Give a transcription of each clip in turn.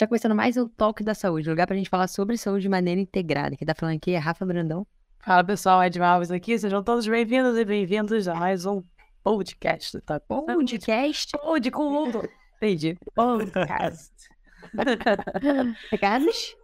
Já começando mais um Toque da Saúde, lugar pra gente falar sobre saúde de maneira integrada. Quem tá falando aqui é Rafa Brandão. Fala pessoal, Ed Alves aqui, sejam todos bem-vindos e bem-vindos a mais um podcast da Saúde. Podcast. Pod com mundo. Entendi. Podcast. Recados?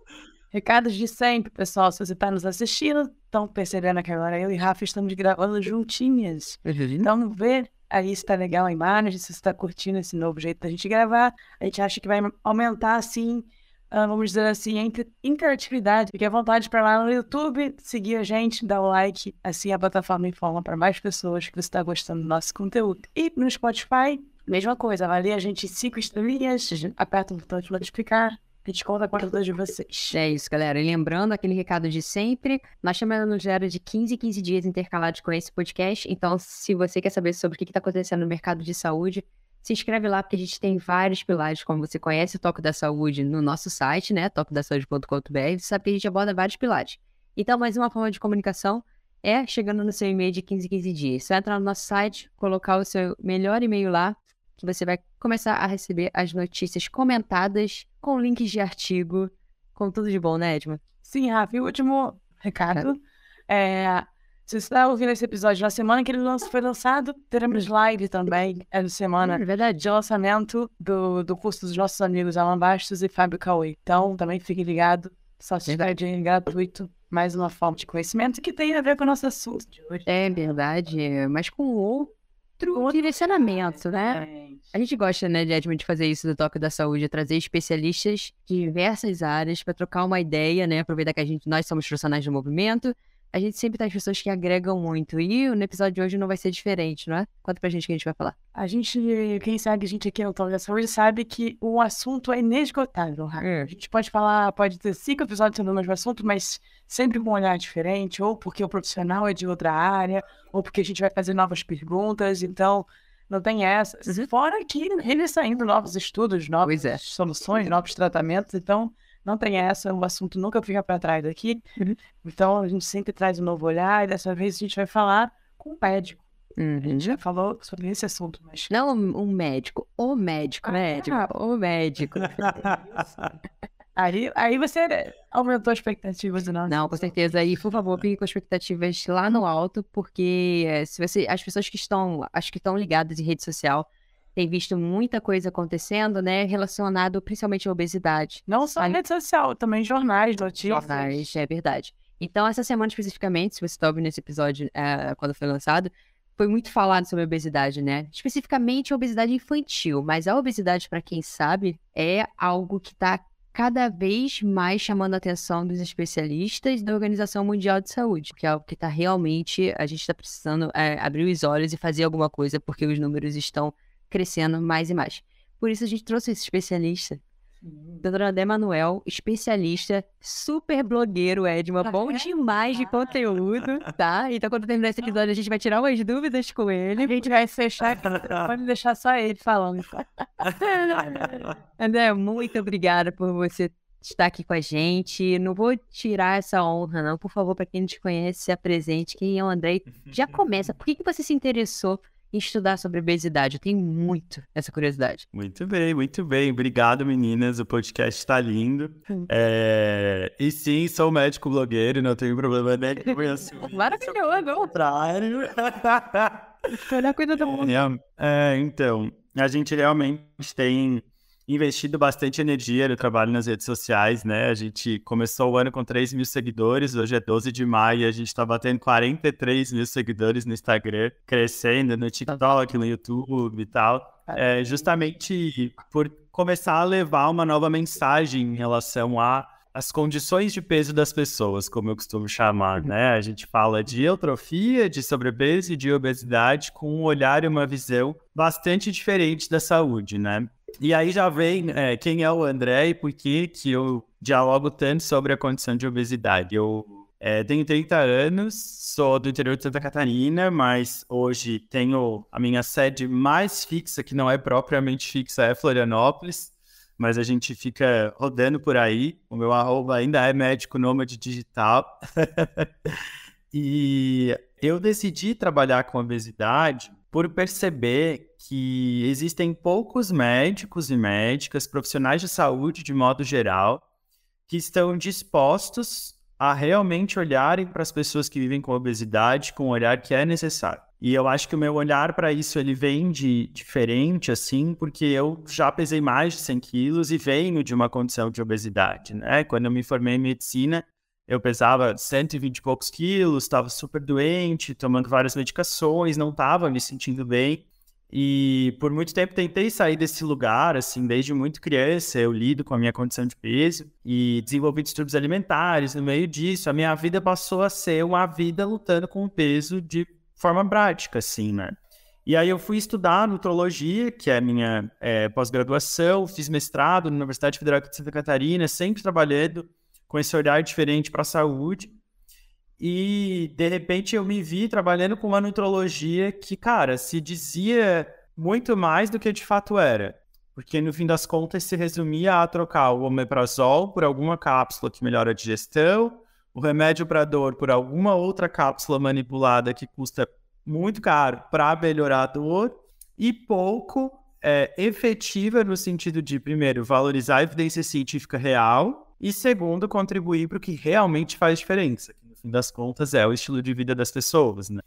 Recados de sempre, pessoal. Se você está nos assistindo, estão percebendo que agora eu e Rafa estamos gravando juntinhas. Então, vê aí se tá legal a imagem, se você está curtindo esse novo jeito da gente gravar. A gente acha que vai aumentar, assim, ah, vamos dizer assim, a inter- interatividade. Fique à vontade para lá no YouTube, seguir a gente, dar o like. Assim a plataforma informa para mais pessoas que você está gostando do nosso conteúdo. E no Spotify, mesma coisa. Avalie a gente cinco estrelinhas, aperta o botão de notificar. A gente conta com a ajuda de vocês. É isso, galera. E lembrando aquele recado de sempre, nós chamamos no gera de 15 em 15 dias intercalados com esse podcast. Então, se você quer saber sobre o que está acontecendo no mercado de saúde, se inscreve lá, porque a gente tem vários pilares, como você conhece o Toque da Saúde no nosso site, né? toquedasaude.com.br, você sabe que a gente aborda vários pilares. Então, mais uma forma de comunicação é chegando no seu e-mail de 15 em 15 dias. Você vai entrar no nosso site, colocar o seu melhor e-mail lá, que você vai começar a receber as notícias comentadas com links de artigo, com tudo de bom, né, Edma? Sim, Rafa, e o último recado é. Se você está ouvindo esse episódio na semana que ele foi lançado, teremos live também, é de semana, É verdade. de lançamento do, do curso dos nossos amigos Alan Bastos e Fábio Cauê. Então, também fique ligado, só se dinheiro gratuito, mais uma forma de conhecimento que tem a ver com o nosso assunto de hoje. É verdade, mas com outro direcionamento, né? A gente gosta, né, de Edmund, de fazer isso do Toque da Saúde, trazer especialistas de diversas áreas para trocar uma ideia, né? Aproveitar que a gente, nós somos profissionais do movimento, a gente sempre traz pessoas que agregam muito. E no episódio de hoje não vai ser diferente, não é? Conta pra gente o que a gente vai falar. A gente, quem segue a gente aqui no Tom da Saúde sabe que o assunto é inesgotável. É. A gente pode falar, pode ter cinco episódios sobre o mesmo assunto, mas sempre com um olhar diferente, ou porque o profissional é de outra área, ou porque a gente vai fazer novas perguntas, então não tem essa. Uhum. Fora que eles saindo novos estudos, novas é. soluções, novos tratamentos, então não tem essa, o assunto nunca fica para trás aqui. Uhum. Então a gente sempre traz um novo olhar, e dessa vez a gente vai falar com o médico. A gente já falou sobre esse assunto, mas Não um médico, o médico, né, Edmund? Ah. O médico. Aí, aí você aumentou as expectativas do nosso. Não, com certeza. E, por favor, fique com expectativas lá no alto, porque eh, se você, as pessoas que estão, acho que estão ligadas em rede social, têm visto muita coisa acontecendo, né, relacionado principalmente à obesidade. Não só Ali- rede social, também jornais, notícias. Jornais, é verdade. Então, essa semana especificamente, se você está ouvindo esse episódio eh, quando foi lançado, foi muito falado sobre obesidade, né? Especificamente a obesidade infantil, mas a obesidade, para quem sabe, é algo que está cada vez mais chamando a atenção dos especialistas da Organização Mundial de Saúde, que é algo que está realmente, a gente está precisando eh, abrir os olhos e fazer alguma coisa, porque os números estão crescendo mais e mais. Por isso a gente trouxe esse especialista, Doutor André Manuel, especialista, super blogueiro, Edma, Ah, bom é? demais de Ah. conteúdo, tá? Então, quando terminar esse episódio, a gente vai tirar umas dúvidas com A ele. gente vai fechar, pode deixar só ele falando. André, muito obrigada por você estar aqui com a gente. Não vou tirar essa honra, não. Por favor, para quem não te conhece, se apresente. Quem é o André? Já começa. Por que, que você se interessou estudar sobre obesidade? Eu tenho muito essa curiosidade. Muito bem, muito bem. Obrigado, meninas. O podcast está lindo. É, E sim, sou médico blogueiro, não tenho problema nenhum em assumir. Maravilhoso! contrário. Melhor coisa do mundo. É, então, a gente realmente tem investido bastante energia no trabalho nas redes sociais, né? A gente começou o ano com 3 mil seguidores, hoje é 12 de maio e a gente tá batendo 43 mil seguidores no Instagram, crescendo no TikTok, no YouTube e tal. É, justamente por começar a levar uma nova mensagem em relação a as condições de peso das pessoas, como eu costumo chamar, né? A gente fala de eutrofia, de sobrepeso e de obesidade com um olhar e uma visão bastante diferente da saúde, né? E aí já vem é, quem é o André e por que que eu dialogo tanto sobre a condição de obesidade. Eu é, tenho 30 anos, sou do interior de Santa Catarina, mas hoje tenho a minha sede mais fixa, que não é propriamente fixa, é Florianópolis mas a gente fica rodando por aí. O meu arroba ainda é médico nômade digital. e eu decidi trabalhar com obesidade por perceber que existem poucos médicos e médicas, profissionais de saúde de modo geral, que estão dispostos a realmente olharem para as pessoas que vivem com obesidade com o olhar que é necessário. E eu acho que o meu olhar para isso ele vem de diferente, assim, porque eu já pesei mais de 100 quilos e venho de uma condição de obesidade, né? Quando eu me formei em medicina, eu pesava 120 e poucos quilos, estava super doente, tomando várias medicações, não estava me sentindo bem. E por muito tempo tentei sair desse lugar, assim, desde muito criança, eu lido com a minha condição de peso e desenvolvi distúrbios alimentares. No meio disso, a minha vida passou a ser uma vida lutando com o peso de forma prática, assim, né? E aí eu fui estudar nutrologia, que é a minha é, pós-graduação, fiz mestrado na Universidade Federal de Santa Catarina, sempre trabalhando com esse olhar diferente para a saúde. E de repente eu me vi trabalhando com uma nutrologia que, cara, se dizia muito mais do que de fato era. Porque no fim das contas se resumia a trocar o omeprazol por alguma cápsula que melhora a digestão, o remédio para dor por alguma outra cápsula manipulada que custa muito caro para melhorar a dor e pouco é, efetiva no sentido de, primeiro, valorizar a evidência científica real e, segundo, contribuir para o que realmente faz diferença, fim das contas, é o estilo de vida das pessoas, né?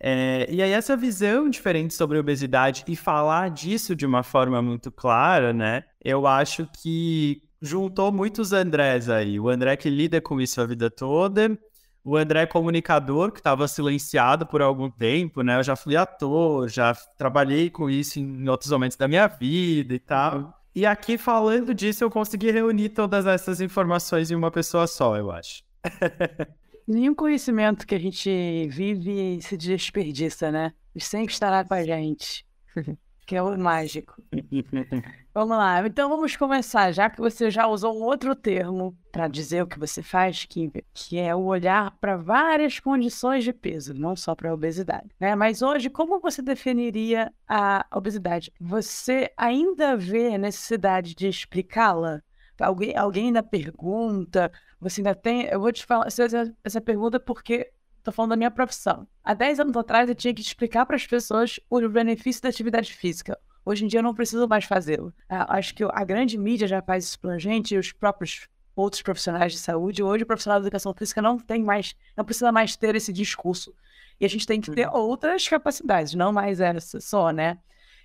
É, e aí essa visão diferente sobre obesidade e falar disso de uma forma muito clara, né? Eu acho que juntou muitos Andrés aí. O André que lida com isso a vida toda, o André comunicador, que estava silenciado por algum tempo, né? Eu já fui ator, já trabalhei com isso em outros momentos da minha vida e tal. Uhum. E aqui falando disso, eu consegui reunir todas essas informações em uma pessoa só, eu acho. Nenhum conhecimento que a gente vive se desperdiça, né? Ele sempre estará com a gente. que é o mágico. vamos lá, então vamos começar. Já que você já usou um outro termo para dizer o que você faz, que, que é o olhar para várias condições de peso, não só para a obesidade. Né? Mas hoje, como você definiria a obesidade? Você ainda vê a necessidade de explicá-la? Alguém, alguém ainda pergunta, você ainda tem. Eu vou te falar essa, pergunta porque estou falando da minha profissão. Há 10 anos atrás eu tinha que explicar para as pessoas o benefício da atividade física. Hoje em dia eu não preciso mais fazê-lo. Acho que a grande mídia já faz isso a gente e os próprios outros profissionais de saúde. Hoje o profissional de educação física não tem mais, não precisa mais ter esse discurso. E a gente tem que ter uhum. outras capacidades, não mais essa só, né?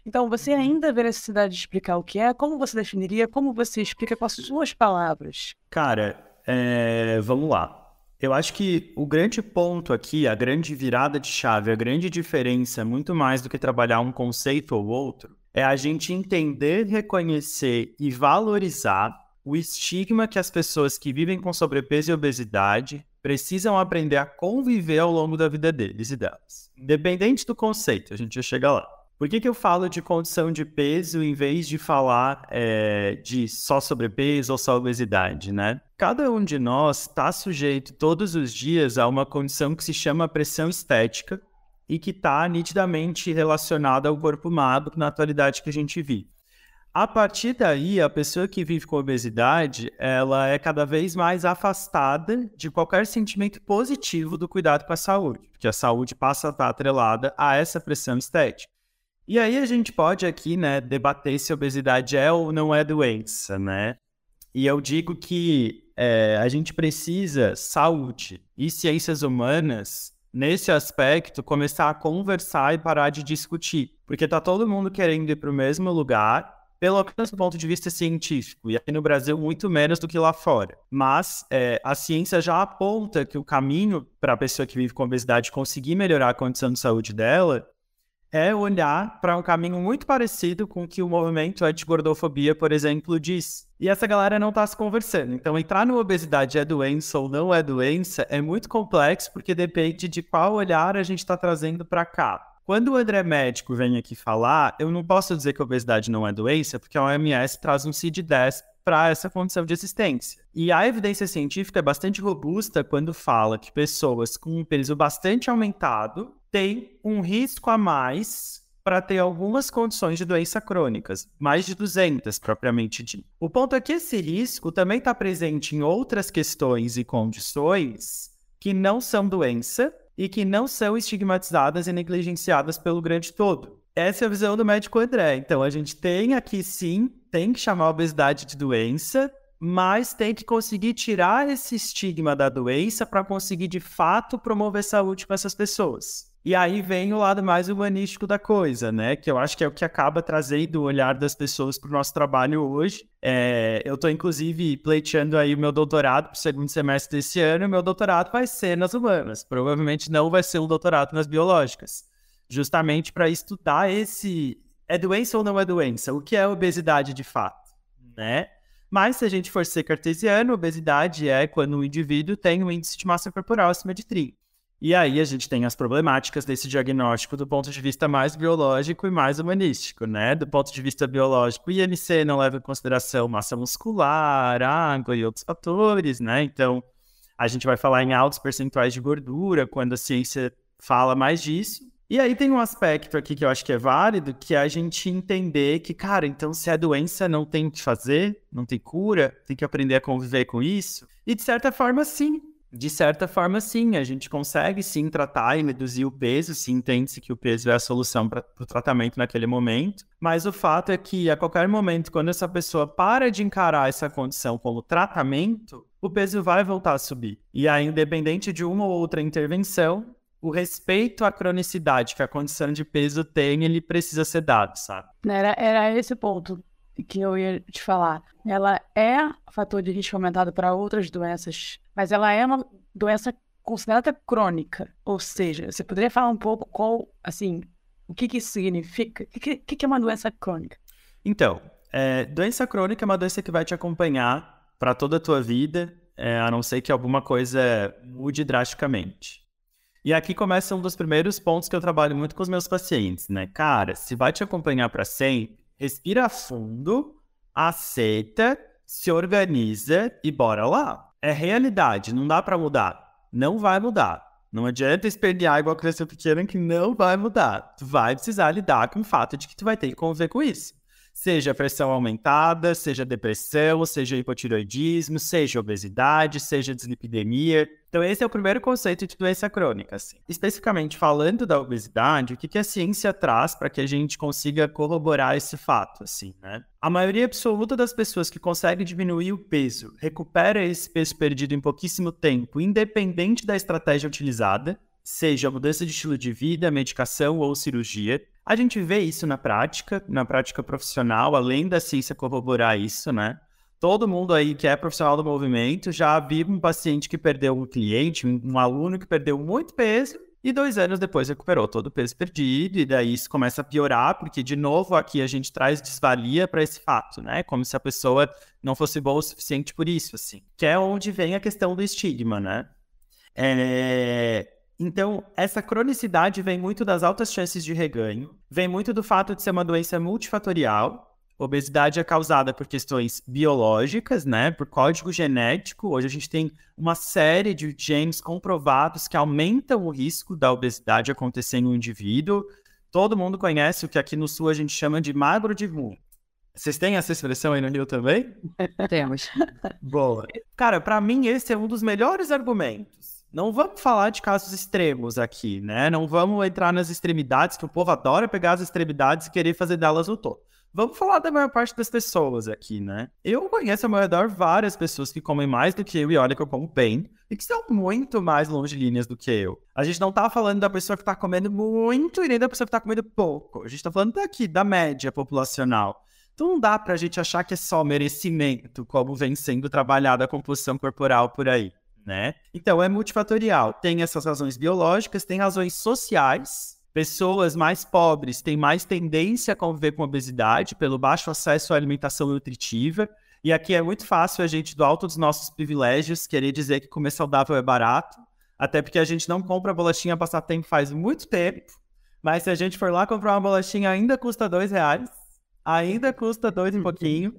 Então, você uhum. ainda vê necessidade de explicar o que é? Como você definiria? Como você explica com as suas palavras? Cara, é, vamos lá. Eu acho que o grande ponto aqui, a grande virada de chave, a grande diferença, muito mais do que trabalhar um conceito ou outro, é a gente entender, reconhecer e valorizar o estigma que as pessoas que vivem com sobrepeso e obesidade precisam aprender a conviver ao longo da vida deles e delas. Independente do conceito, a gente já chega lá. Por que, que eu falo de condição de peso em vez de falar é, de só sobrepeso ou só obesidade, né? Cada um de nós está sujeito todos os dias a uma condição que se chama pressão estética e que está nitidamente relacionada ao corpo magro na atualidade que a gente vive. A partir daí, a pessoa que vive com obesidade, ela é cada vez mais afastada de qualquer sentimento positivo do cuidado com a saúde, porque a saúde passa a estar atrelada a essa pressão estética. E aí a gente pode aqui, né, debater se obesidade é ou não é doença, né? E eu digo que é, a gente precisa, saúde e ciências humanas, nesse aspecto, começar a conversar e parar de discutir. Porque tá todo mundo querendo ir para o mesmo lugar, pelo menos do ponto de vista científico, e aqui no Brasil muito menos do que lá fora. Mas é, a ciência já aponta que o caminho para a pessoa que vive com obesidade conseguir melhorar a condição de saúde dela é olhar para um caminho muito parecido com o que o movimento anti-gordofobia, por exemplo, diz. E essa galera não está se conversando. Então, entrar no obesidade é doença ou não é doença é muito complexo porque depende de qual olhar a gente está trazendo para cá. Quando o André médico vem aqui falar, eu não posso dizer que obesidade não é doença, porque a OMS traz um CID-10 para essa condição de existência. E a evidência científica é bastante robusta quando fala que pessoas com um peso bastante aumentado tem um risco a mais para ter algumas condições de doença crônicas, mais de 200 propriamente dito. O ponto é que esse risco também está presente em outras questões e condições que não são doença, e que não são estigmatizadas e negligenciadas pelo grande todo. Essa é a visão do médico André. Então, a gente tem aqui sim, tem que chamar a obesidade de doença, mas tem que conseguir tirar esse estigma da doença para conseguir de fato promover saúde para essas pessoas. E aí vem o lado mais humanístico da coisa, né? Que eu acho que é o que acaba trazendo o olhar das pessoas para o nosso trabalho hoje. É, eu estou, inclusive, pleiteando aí o meu doutorado para o segundo semestre desse ano. E o meu doutorado vai ser nas humanas. Provavelmente não vai ser um doutorado nas biológicas. Justamente para estudar esse... É doença ou não é doença? O que é obesidade de fato, né? Mas se a gente for ser cartesiano, obesidade é quando o indivíduo tem um índice de massa corporal acima de 30. E aí a gente tem as problemáticas desse diagnóstico do ponto de vista mais biológico e mais humanístico, né? Do ponto de vista biológico, o IMC não leva em consideração massa muscular, água e outros fatores, né? Então, a gente vai falar em altos percentuais de gordura quando a ciência fala mais disso. E aí tem um aspecto aqui que eu acho que é válido, que é a gente entender que, cara, então se é doença, não tem o que fazer, não tem cura, tem que aprender a conviver com isso. E de certa forma, sim, de certa forma, sim, a gente consegue sim tratar e reduzir o peso, se entende-se que o peso é a solução para o tratamento naquele momento. Mas o fato é que a qualquer momento, quando essa pessoa para de encarar essa condição como tratamento, o peso vai voltar a subir. E aí, independente de uma ou outra intervenção, o respeito à cronicidade que a condição de peso tem, ele precisa ser dado, sabe? Era, era esse ponto que eu ia te falar. Ela é fator de risco aumentado para outras doenças, mas ela é uma doença considerada crônica. Ou seja, você poderia falar um pouco qual, assim, o que, que isso significa? O que, que, que é uma doença crônica? Então, é, doença crônica é uma doença que vai te acompanhar para toda a tua vida, é, a não ser que alguma coisa mude drasticamente. E aqui começa um dos primeiros pontos que eu trabalho muito com os meus pacientes, né? Cara, se vai te acompanhar para sempre, respira fundo, aceita, se organiza e bora lá. É realidade, não dá para mudar. Não vai mudar. Não adianta espernear igual criança pequena que não vai mudar. Tu vai precisar lidar com o fato de que tu vai ter que conviver com isso seja pressão aumentada, seja depressão, seja hipotiroidismo, seja obesidade, seja dislipidemia. Então, esse é o primeiro conceito de doença crônica. Assim. Especificamente falando da obesidade, o que, que a ciência traz para que a gente consiga corroborar esse fato? Assim, né? A maioria absoluta das pessoas que consegue diminuir o peso recupera esse peso perdido em pouquíssimo tempo, independente da estratégia utilizada, seja mudança de estilo de vida, medicação ou cirurgia. A gente vê isso na prática, na prática profissional, além da ciência corroborar isso, né? Todo mundo aí que é profissional do movimento já viu um paciente que perdeu um cliente, um aluno que perdeu muito peso e dois anos depois recuperou todo o peso perdido, e daí isso começa a piorar, porque, de novo, aqui a gente traz desvalia para esse fato, né? Como se a pessoa não fosse boa o suficiente por isso, assim. Que é onde vem a questão do estigma, né? É... Então, essa cronicidade vem muito das altas chances de reganho, vem muito do fato de ser uma doença multifatorial. Obesidade é causada por questões biológicas, né, por código genético. Hoje a gente tem uma série de genes comprovados que aumentam o risco da obesidade acontecer em um indivíduo. Todo mundo conhece o que aqui no sul a gente chama de magro de rum. Vocês têm essa expressão aí no Rio também? Temos. Boa. Cara, para mim esse é um dos melhores argumentos não vamos falar de casos extremos aqui, né? Não vamos entrar nas extremidades, que o povo adora pegar as extremidades e querer fazer delas o todo. Vamos falar da maior parte das pessoas aqui, né? Eu conheço ao meu redor várias pessoas que comem mais do que eu e olha que eu como bem, e que são muito mais longilíneas do que eu. A gente não tá falando da pessoa que tá comendo muito e nem da pessoa que tá comendo pouco. A gente tá falando daqui, da média populacional. Então não dá pra gente achar que é só merecimento, como vem sendo trabalhada a composição corporal por aí né? Então é multifatorial. Tem essas razões biológicas, tem razões sociais. Pessoas mais pobres têm mais tendência a conviver com obesidade pelo baixo acesso à alimentação nutritiva. E aqui é muito fácil a gente, do alto dos nossos privilégios, querer dizer que comer saudável é barato, até porque a gente não compra bolachinha passatempo faz muito tempo. Mas se a gente for lá comprar uma bolachinha, ainda custa dois reais. Ainda custa dois e pouquinho.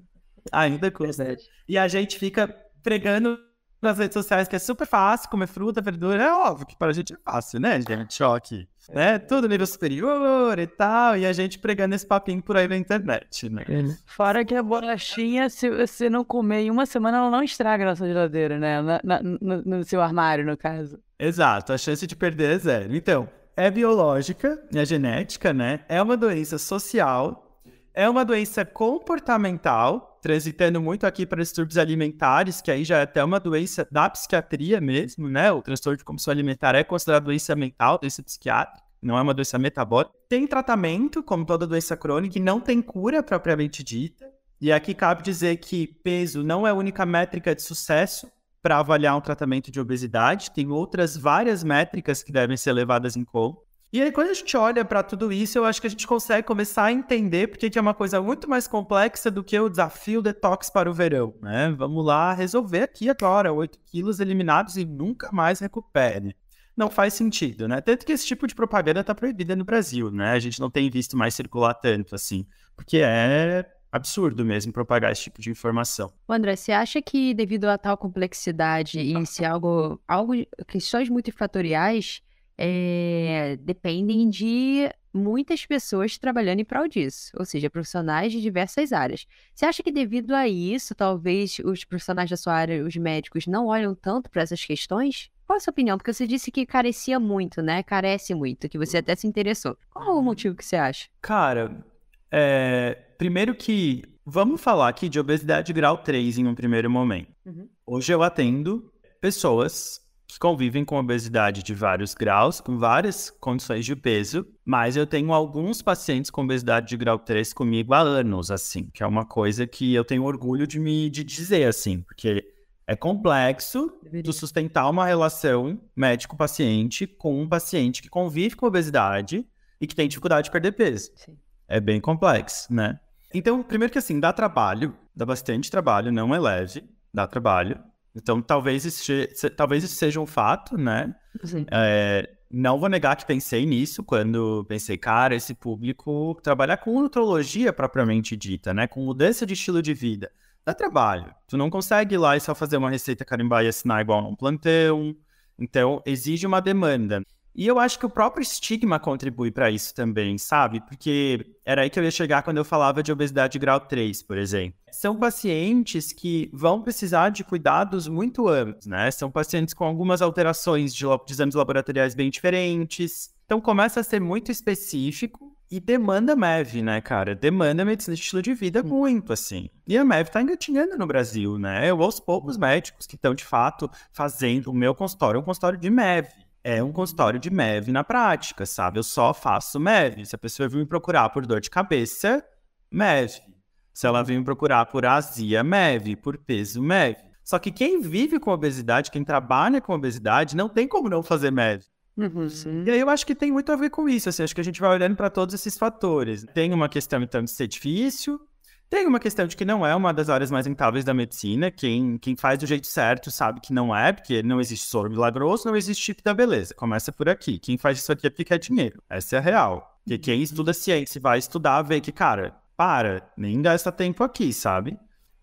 Ainda custa. E a gente fica pregando nas redes sociais que é super fácil comer fruta, verdura. É óbvio que para a gente é fácil, né, gente? Choque. Né? Tudo nível superior e tal. E a gente pregando esse papinho por aí na internet, né? Fora que a bolachinha, se você não comer em uma semana, ela não estraga na sua geladeira, né? Na, na, no, no, seu armário, no caso. Exato, a chance de perder é zero. Então, é biológica, é genética, né? É uma doença social, é uma doença comportamental, transitando muito aqui para distúrbios alimentares, que aí já é até uma doença da psiquiatria mesmo, né? O transtorno de compulsão alimentar é considerado doença mental, doença psiquiátrica, não é uma doença metabólica. Tem tratamento, como toda doença crônica, e não tem cura propriamente dita. E aqui cabe dizer que peso não é a única métrica de sucesso para avaliar um tratamento de obesidade, tem outras várias métricas que devem ser levadas em conta. E aí, quando a gente olha para tudo isso, eu acho que a gente consegue começar a entender porque é uma coisa muito mais complexa do que o desafio detox para o verão, né? Vamos lá resolver aqui agora, 8 quilos eliminados e nunca mais recupere. Não faz sentido, né? Tanto que esse tipo de propaganda está proibida no Brasil, né? A gente não tem visto mais circular tanto assim, porque é absurdo mesmo propagar esse tipo de informação. André, você acha que devido a tal complexidade e se algo, algo questões multifatoriais é, dependem de muitas pessoas trabalhando em prol disso, ou seja, profissionais de diversas áreas. Você acha que devido a isso, talvez os profissionais da sua área, os médicos, não olham tanto para essas questões? Qual a sua opinião? Porque você disse que carecia muito, né? Carece muito, que você até se interessou. Qual o motivo que você acha? Cara, é, primeiro que vamos falar aqui de obesidade grau 3 em um primeiro momento. Uhum. Hoje eu atendo pessoas que convivem com obesidade de vários graus, com várias condições de peso, mas eu tenho alguns pacientes com obesidade de grau 3 comigo há anos, assim, que é uma coisa que eu tenho orgulho de me de dizer, assim, porque é complexo de sustentar uma relação médico-paciente com um paciente que convive com obesidade e que tem dificuldade de perder peso. Sim. É bem complexo, né? Então, primeiro que assim, dá trabalho, dá bastante trabalho, não é leve, dá trabalho. Então, talvez isso, talvez isso seja um fato, né? É, não vou negar que pensei nisso quando pensei, cara, esse público trabalhar com nutrologia propriamente dita, né? Com mudança de estilo de vida. Dá trabalho. Tu não consegue ir lá e só fazer uma receita carimbar e assinar igual num plantão. Então, exige uma demanda. E eu acho que o próprio estigma contribui para isso também, sabe? Porque era aí que eu ia chegar quando eu falava de obesidade grau 3, por exemplo. São pacientes que vão precisar de cuidados muito amplos, né? São pacientes com algumas alterações de, de exames laboratoriais bem diferentes. Então começa a ser muito específico e demanda MEV, né, cara? Demanda medicina de estilo de vida muito, assim. E a MEV tá engatinhando no Brasil, né? Eu ouço poucos médicos que estão, de fato, fazendo o meu consultório, um consultório de MEV é um consultório de MEV na prática, sabe? Eu só faço MEV. Se a pessoa vir me procurar por dor de cabeça, MEV. Se ela vir me procurar por azia, MEV. Por peso, MEV. Só que quem vive com obesidade, quem trabalha com obesidade, não tem como não fazer MEV. Uhum, e aí eu acho que tem muito a ver com isso, assim, acho que a gente vai olhando para todos esses fatores. Tem uma questão, então, de ser difícil, tem uma questão de que não é uma das áreas mais rentáveis da medicina. Quem, quem faz do jeito certo sabe que não é, porque não existe soro milagroso, não existe chip da beleza. Começa por aqui. Quem faz isso aqui é porque quer dinheiro. Essa é a real. Porque quem estuda ciência vai estudar, vê que, cara, para, nem gasta tempo aqui, sabe?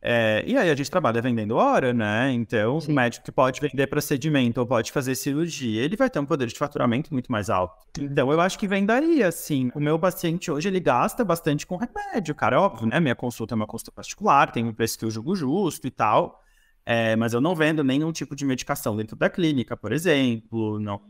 É, e aí a gente trabalha vendendo hora, né? Então, Sim. o médico que pode vender procedimento ou pode fazer cirurgia, ele vai ter um poder de faturamento muito mais alto. Então, eu acho que venderia, sim. O meu paciente hoje, ele gasta bastante com remédio, cara, óbvio, né? Minha consulta é uma consulta particular, tem um preço que eu julgo justo e tal. É, mas eu não vendo nenhum tipo de medicação dentro da clínica, por exemplo, não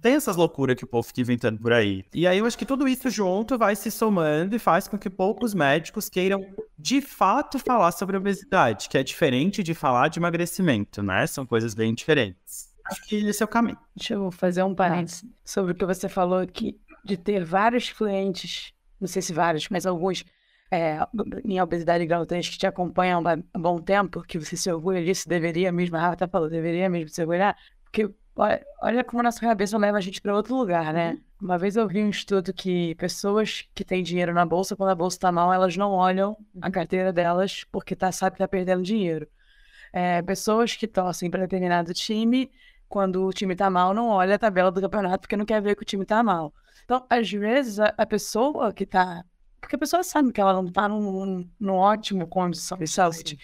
tem essas loucuras que o povo fica inventando por aí. E aí eu acho que tudo isso junto vai se somando e faz com que poucos médicos queiram de fato falar sobre obesidade, que é diferente de falar de emagrecimento, né? São coisas bem diferentes. Acho que esse é o caminho. Deixa eu fazer um parênteses sobre o que você falou aqui, de ter vários clientes, não sei se vários, mas alguns é, em obesidade grau 3 que te acompanham há um bom tempo, que você se orgulha disso, deveria mesmo, a Rafa tá falando, deveria mesmo se orgulhar, porque Olha como a nossa cabeça leva a gente para outro lugar, né? Uhum. Uma vez eu vi um estudo que pessoas que têm dinheiro na bolsa, quando a bolsa está mal, elas não olham a uhum. carteira delas porque tá, sabe que tá perdendo dinheiro. É, pessoas que torcem para determinado time, quando o time tá mal, não olha a tabela do campeonato porque não quer ver que o time tá mal. Então, às vezes, a, a pessoa que tá. Porque a pessoa sabe que ela não tá num, num ótimo condição de saúde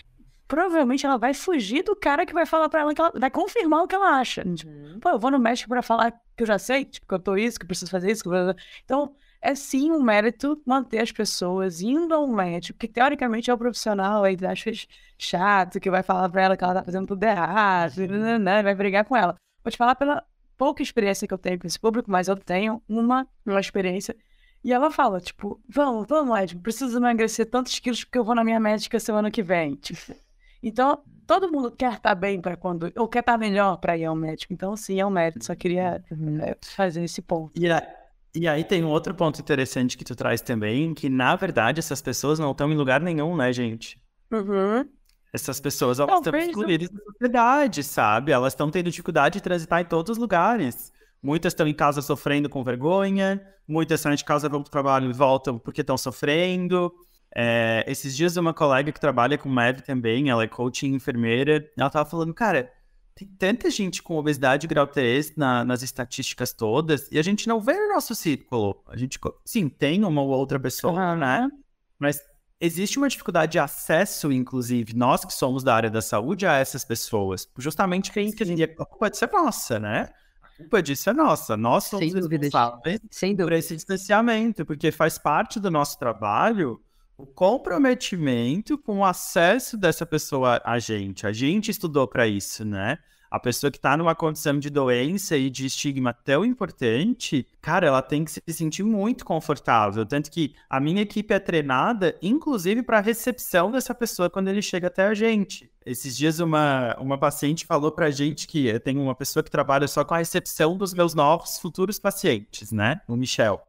provavelmente ela vai fugir do cara que vai falar para ela que ela vai confirmar o que ela acha. Uhum. Tipo, pô, eu vou no médico para falar que eu já sei, tipo, que eu tô isso, que eu preciso fazer isso. Eu... Então, é sim um mérito manter as pessoas indo ao médico, que teoricamente é o profissional aí, acha chato, que vai falar para ela que ela tá fazendo tudo errado, né, vai brigar com ela. Vou te falar pela, pouca experiência que eu tenho com esse público, mas eu tenho uma, uma experiência. E ela fala, tipo, vamos, vamos, Ed, preciso emagrecer tantos quilos porque eu vou na minha médica semana que vem. Tipo, então, todo mundo quer estar bem para quando, ou quer estar melhor para ir ao médico. Então, sim, é um mérito. Só queria é, fazer esse ponto. E, a, e aí tem um outro ponto interessante que tu traz também, que na verdade essas pessoas não estão em lugar nenhum, né, gente? Uhum. Essas pessoas, elas estão excluídas da sociedade, sabe? Elas estão tendo dificuldade de transitar em todos os lugares. Muitas estão em casa sofrendo com vergonha, muitas saem de casa, vão para o trabalho e voltam porque estão sofrendo. É, esses dias uma colega que trabalha com MEV também, ela é coach e enfermeira, ela tava falando, cara, tem tanta gente com obesidade grau 3 na, nas estatísticas todas, e a gente não vê no nosso círculo. A gente, sim, tem uma ou outra pessoa, uhum. né? Mas existe uma dificuldade de acesso, inclusive, nós que somos da área da saúde, a essas pessoas. Justamente que a gente, a culpa disso é nossa, né? A culpa disso é nossa. Nós somos Sem responsáveis Sem por esse distanciamento, porque faz parte do nosso trabalho o comprometimento com o acesso dessa pessoa a gente. A gente estudou para isso, né? A pessoa que está numa condição de doença e de estigma tão importante, cara, ela tem que se sentir muito confortável. Tanto que a minha equipe é treinada, inclusive, para a recepção dessa pessoa quando ele chega até a gente. Esses dias, uma, uma paciente falou para a gente que eu tenho uma pessoa que trabalha só com a recepção dos meus novos futuros pacientes, né? O Michel.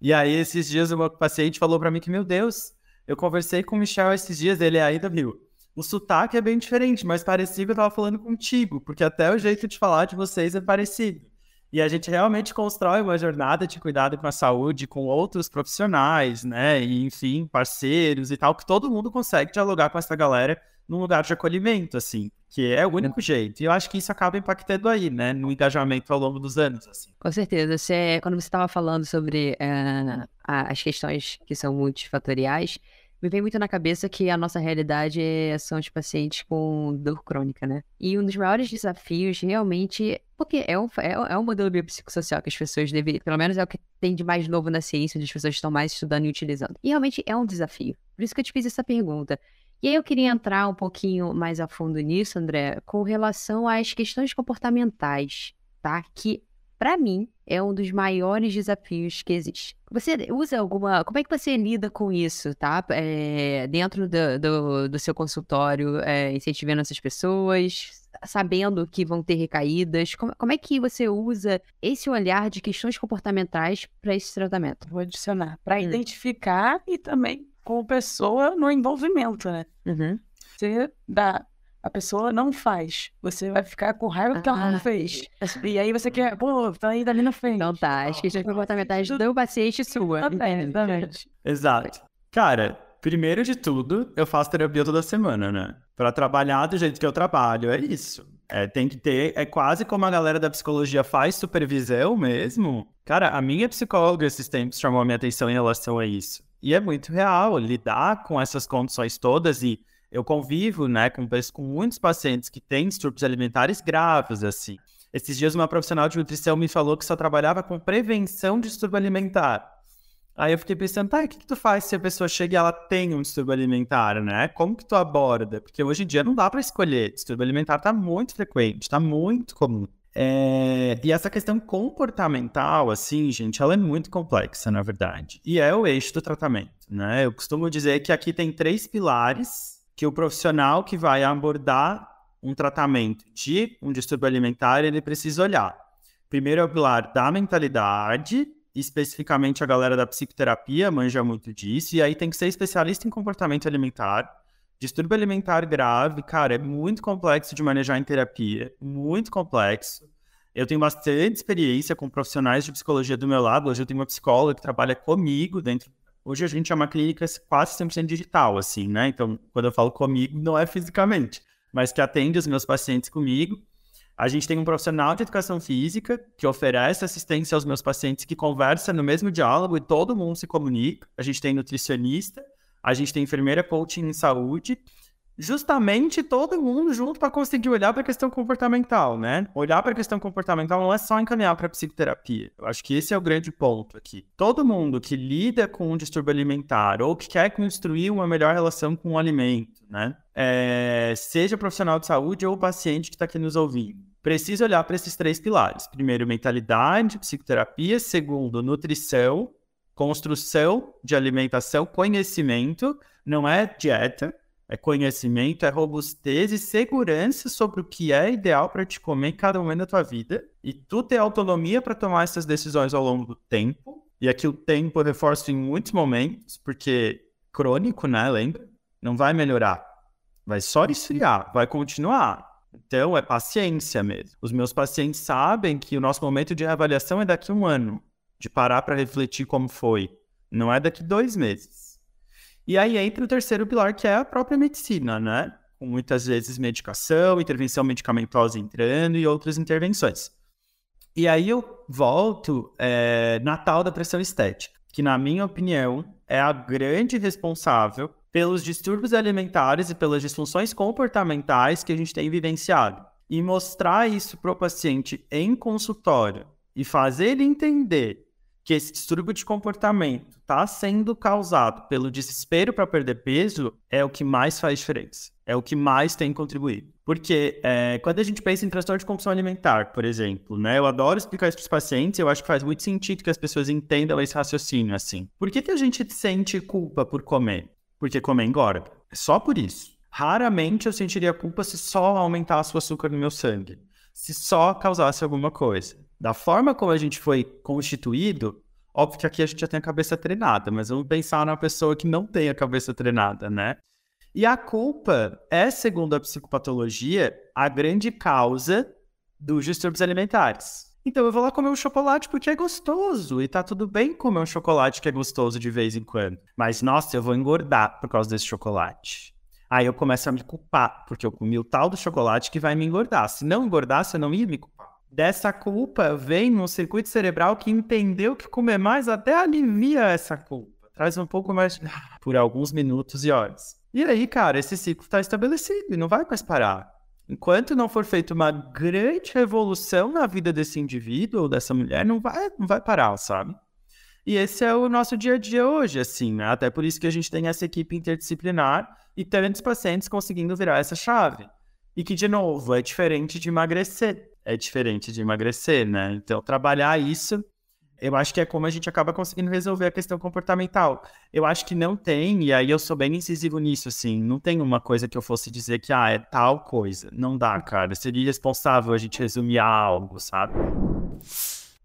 E aí, esses dias, uma paciente falou para mim que, meu Deus, eu conversei com o Michel esses dias, ele é aí da Viu. O sotaque é bem diferente, mas parecia que eu tava falando contigo, porque até o jeito de falar de vocês é parecido. E a gente realmente constrói uma jornada de cuidado com a saúde com outros profissionais, né? E, enfim, parceiros e tal, que todo mundo consegue dialogar com essa galera num lugar de acolhimento, assim, que é o único jeito. E eu acho que isso acaba impactando aí, né, no engajamento ao longo dos anos, assim. Com certeza. Você, quando você estava falando sobre uh, as questões que são multifatoriais, me vem muito na cabeça que a nossa realidade é, são os pacientes com dor crônica, né? E um dos maiores desafios realmente, porque é um, é, é um modelo biopsicossocial que as pessoas deveriam, pelo menos é o que tem de mais novo na ciência, onde as pessoas estão mais estudando e utilizando. E realmente é um desafio. Por isso que eu te fiz essa pergunta. E aí eu queria entrar um pouquinho mais a fundo nisso, André, com relação às questões comportamentais, tá? Que para mim, é um dos maiores desafios que existe. Você usa alguma. Como é que você lida com isso, tá? É, dentro do, do, do, seu consultório, é, incentivando essas pessoas, sabendo que vão ter recaídas. Como, como é que você usa esse olhar de questões comportamentais para esse tratamento? Vou adicionar. Para hum. identificar e também com a pessoa no envolvimento, né? Uhum. Você dá a pessoa não faz. Você vai ficar com raiva porque ah, ela não fez. E aí você quer, pô, tá ainda ali na frente. Então tá, as questões comportamentais do paciente sua. Exatamente. Exato. Cara, primeiro de tudo, eu faço terapia toda semana, né? Pra trabalhar do jeito que eu trabalho, é isso. É, tem que ter, é quase como a galera da psicologia faz supervisão mesmo. Cara, a minha psicóloga esses tempos chamou a minha atenção em relação a isso. E é muito real lidar com essas condições todas e eu convivo, né, com, com muitos pacientes que têm distúrbios alimentares graves, assim. Esses dias uma profissional de nutrição me falou que só trabalhava com prevenção de distúrbio alimentar. Aí eu fiquei pensando, tá, o que, que tu faz se a pessoa chega e ela tem um distúrbio alimentar, né? Como que tu aborda? Porque hoje em dia não dá para escolher. Distúrbio alimentar tá muito frequente, tá muito comum. É... E essa questão comportamental, assim, gente, ela é muito complexa, na verdade. E é o eixo do tratamento, né? Eu costumo dizer que aqui tem três pilares que o profissional que vai abordar um tratamento de um distúrbio alimentar, ele precisa olhar. Primeiro é o pilar da mentalidade, especificamente a galera da psicoterapia manja muito disso, e aí tem que ser especialista em comportamento alimentar. Distúrbio alimentar grave, cara, é muito complexo de manejar em terapia, muito complexo. Eu tenho bastante experiência com profissionais de psicologia do meu lado. Hoje eu tenho uma psicóloga que trabalha comigo dentro Hoje a gente é uma clínica quase 100% digital, assim, né? Então, quando eu falo comigo, não é fisicamente, mas que atende os meus pacientes comigo. A gente tem um profissional de educação física que oferece assistência aos meus pacientes que conversa no mesmo diálogo e todo mundo se comunica. A gente tem nutricionista, a gente tem enfermeira coaching em saúde justamente todo mundo junto para conseguir olhar para a questão comportamental, né? Olhar para a questão comportamental não é só encaminhar para psicoterapia. Eu acho que esse é o grande ponto aqui. Todo mundo que lida com um distúrbio alimentar ou que quer construir uma melhor relação com o alimento, né? É, seja profissional de saúde ou paciente que está aqui nos ouvindo. precisa olhar para esses três pilares. Primeiro, mentalidade, psicoterapia. Segundo, nutrição, construção de alimentação, conhecimento. Não é dieta, é conhecimento, é robustez e segurança sobre o que é ideal para te comer em cada momento da tua vida. E tu ter autonomia para tomar essas decisões ao longo do tempo. E aqui o tempo eu reforço em muitos momentos, porque crônico, né? Lembra? Não vai melhorar. Vai só esfriar, vai continuar. Então, é paciência mesmo. Os meus pacientes sabem que o nosso momento de reavaliação é daqui a um ano, de parar para refletir como foi. Não é daqui dois meses. E aí entra o terceiro pilar, que é a própria medicina, né? Com muitas vezes medicação, intervenção medicamentosa entrando e outras intervenções. E aí eu volto é, na tal da pressão estética, que na minha opinião é a grande responsável pelos distúrbios alimentares e pelas disfunções comportamentais que a gente tem vivenciado. E mostrar isso para o paciente em consultório e fazer ele entender que esse distúrbio de comportamento está sendo causado pelo desespero para perder peso é o que mais faz diferença. É o que mais tem contribuído. Porque é, quando a gente pensa em transtorno de compulsão alimentar, por exemplo, né? Eu adoro explicar isso para os pacientes, eu acho que faz muito sentido que as pessoas entendam esse raciocínio assim. Por que, que a gente sente culpa por comer? porque comer engorda. É só por isso. Raramente eu sentiria culpa se só aumentasse o açúcar no meu sangue, se só causasse alguma coisa. Da forma como a gente foi constituído, óbvio que aqui a gente já tem a cabeça treinada, mas vamos pensar na pessoa que não tem a cabeça treinada, né? E a culpa é, segundo a psicopatologia, a grande causa dos distúrbios alimentares. Então eu vou lá comer um chocolate porque é gostoso. E tá tudo bem comer um chocolate que é gostoso de vez em quando. Mas, nossa, eu vou engordar por causa desse chocolate. Aí eu começo a me culpar, porque eu comi o tal do chocolate que vai me engordar. Se não engordasse, eu não ia me culpar. Dessa culpa vem um circuito cerebral que entendeu que comer mais até alivia essa culpa. Traz um pouco mais por alguns minutos e horas. E aí, cara, esse ciclo está estabelecido e não vai mais parar. Enquanto não for feita uma grande revolução na vida desse indivíduo ou dessa mulher, não vai, não vai parar, sabe? E esse é o nosso dia a dia hoje, assim, né? Até por isso que a gente tem essa equipe interdisciplinar e tantos pacientes conseguindo virar essa chave. E que, de novo, é diferente de emagrecer. É diferente de emagrecer, né? Então, trabalhar isso eu acho que é como a gente acaba conseguindo resolver a questão comportamental. Eu acho que não tem, e aí eu sou bem incisivo nisso, assim, não tem uma coisa que eu fosse dizer que, ah, é tal coisa. Não dá, cara. Seria irresponsável a gente resumir algo, sabe?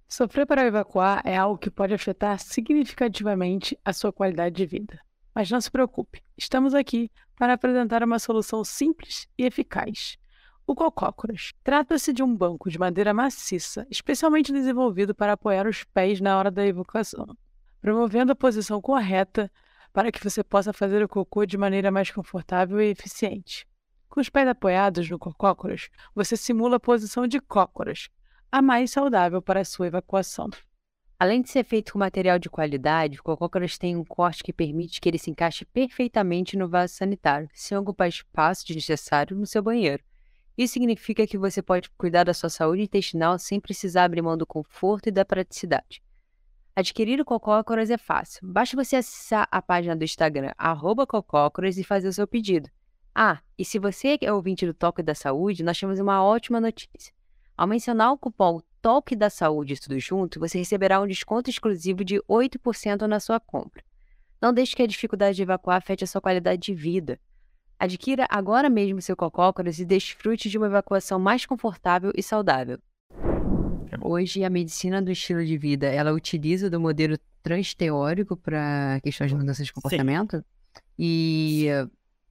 Sofrer para evacuar é algo que pode afetar significativamente a sua qualidade de vida. Mas não se preocupe, estamos aqui para apresentar uma solução simples e eficaz. O cocócoras trata-se de um banco de madeira maciça, especialmente desenvolvido para apoiar os pés na hora da evacuação, promovendo a posição correta para que você possa fazer o cocô de maneira mais confortável e eficiente. Com os pés apoiados no cocócoras, você simula a posição de cócoras, a mais saudável para a sua evacuação. Além de ser feito com material de qualidade, o cocócoras tem um corte que permite que ele se encaixe perfeitamente no vaso sanitário, sem ocupar espaço desnecessário no seu banheiro. Isso significa que você pode cuidar da sua saúde intestinal sem precisar abrir mão do conforto e da praticidade. Adquirir o Cocócoras é fácil. Basta você acessar a página do Instagram, Cocócoras, e fazer o seu pedido. Ah, e se você é ouvinte do Toque da Saúde, nós temos uma ótima notícia. Ao mencionar o cupom Toque da Saúde tudo junto, você receberá um desconto exclusivo de 8% na sua compra. Não deixe que a dificuldade de evacuar afete a sua qualidade de vida. Adquira agora mesmo seu cocócoras e desfrute de uma evacuação mais confortável e saudável. Hoje, a medicina do estilo de vida, ela utiliza do modelo transteórico para questões de mudança de comportamento? Sim. E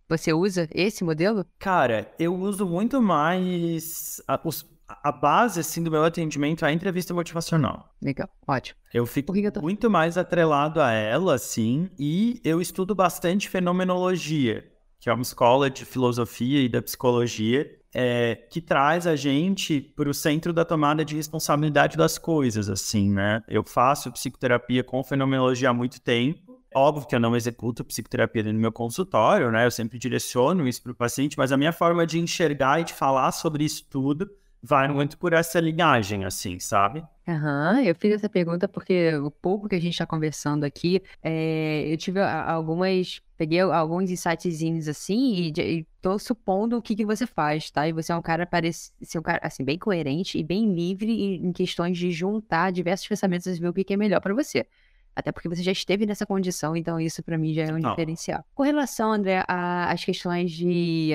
você usa esse modelo? Cara, eu uso muito mais a, os, a base assim do meu atendimento é a entrevista motivacional. Legal, ótimo. Eu fico eu tô... muito mais atrelado a ela, assim, e eu estudo bastante fenomenologia que é uma escola de filosofia e da psicologia, é, que traz a gente para o centro da tomada de responsabilidade das coisas, assim, né? Eu faço psicoterapia com fenomenologia há muito tempo. Óbvio que eu não executo psicoterapia no meu consultório, né? Eu sempre direciono isso para o paciente, mas a minha forma de enxergar e de falar sobre isso tudo vai muito por essa linhagem, assim, sabe? Aham, uhum, eu fiz essa pergunta porque o pouco que a gente está conversando aqui, é, eu tive algumas, peguei alguns insightzinhos assim e, e tô supondo o que, que você faz, tá? E você é um cara, parece ser um cara, assim, bem coerente e bem livre em questões de juntar diversos pensamentos e ver o que, que é melhor para você. Até porque você já esteve nessa condição, então isso para mim já é um Não. diferencial. Com relação, André, às questões de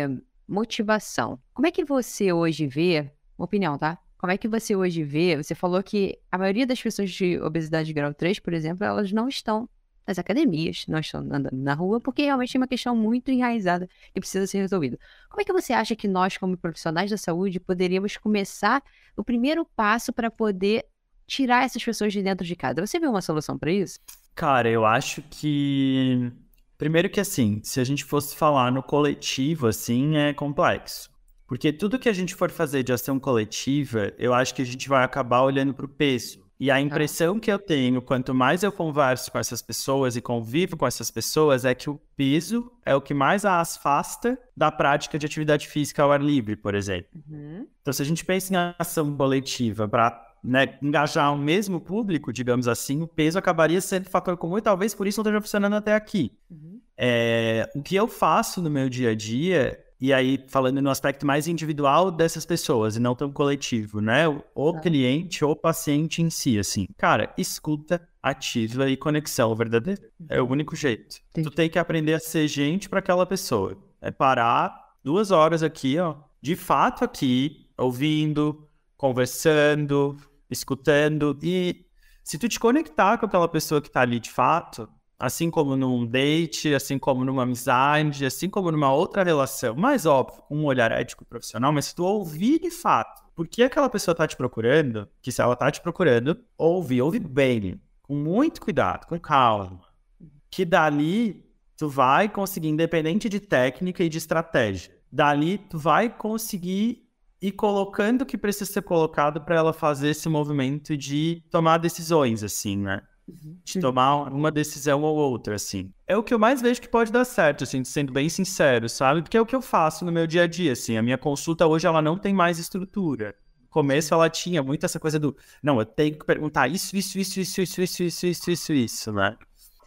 motivação, como é que você hoje vê, opinião, tá? Como é que você hoje vê? Você falou que a maioria das pessoas de obesidade grau 3, por exemplo, elas não estão nas academias, não estão andando na rua, porque realmente é uma questão muito enraizada e precisa ser resolvida. Como é que você acha que nós, como profissionais da saúde, poderíamos começar o primeiro passo para poder tirar essas pessoas de dentro de casa? Você vê uma solução para isso? Cara, eu acho que. Primeiro que assim, se a gente fosse falar no coletivo, assim, é complexo. Porque tudo que a gente for fazer de ação coletiva, eu acho que a gente vai acabar olhando para o peso. E a tá. impressão que eu tenho, quanto mais eu converso com essas pessoas e convivo com essas pessoas, é que o peso é o que mais as afasta da prática de atividade física ao ar livre, por exemplo. Uhum. Então, se a gente pensa em ação coletiva para né, engajar o mesmo público, digamos assim, o peso acabaria sendo fator comum e talvez por isso não esteja funcionando até aqui. Uhum. É, o que eu faço no meu dia a dia, e aí falando no aspecto mais individual dessas pessoas e não tão coletivo, né? O tá. cliente ou paciente em si, assim. Cara, escuta ativa e conexão verdadeira. É o único jeito. Entendi. Tu tem que aprender a ser gente para aquela pessoa. É parar duas horas aqui, ó, de fato aqui, ouvindo, conversando, escutando. E se tu te conectar com aquela pessoa que tá ali de fato, assim como num date, assim como numa amizade, assim como numa outra relação, mais óbvio, um olhar ético e profissional, mas se tu ouvir de fato por que aquela pessoa tá te procurando, que se ela tá te procurando, ouve, ouve bem, com muito cuidado, com calma, que dali tu vai conseguir, independente de técnica e de estratégia, dali tu vai conseguir e colocando o que precisa ser colocado para ela fazer esse movimento de tomar decisões, assim, né? Uhum. De tomar uma decisão ou outra, assim. É o que eu mais vejo que pode dar certo, assim, sendo bem sincero, sabe? Porque é o que eu faço no meu dia a dia, assim. A minha consulta hoje, ela não tem mais estrutura. No começo, ela tinha muito essa coisa do... Não, eu tenho que perguntar isso, isso, isso, isso, isso, isso, isso, isso, isso, isso, né?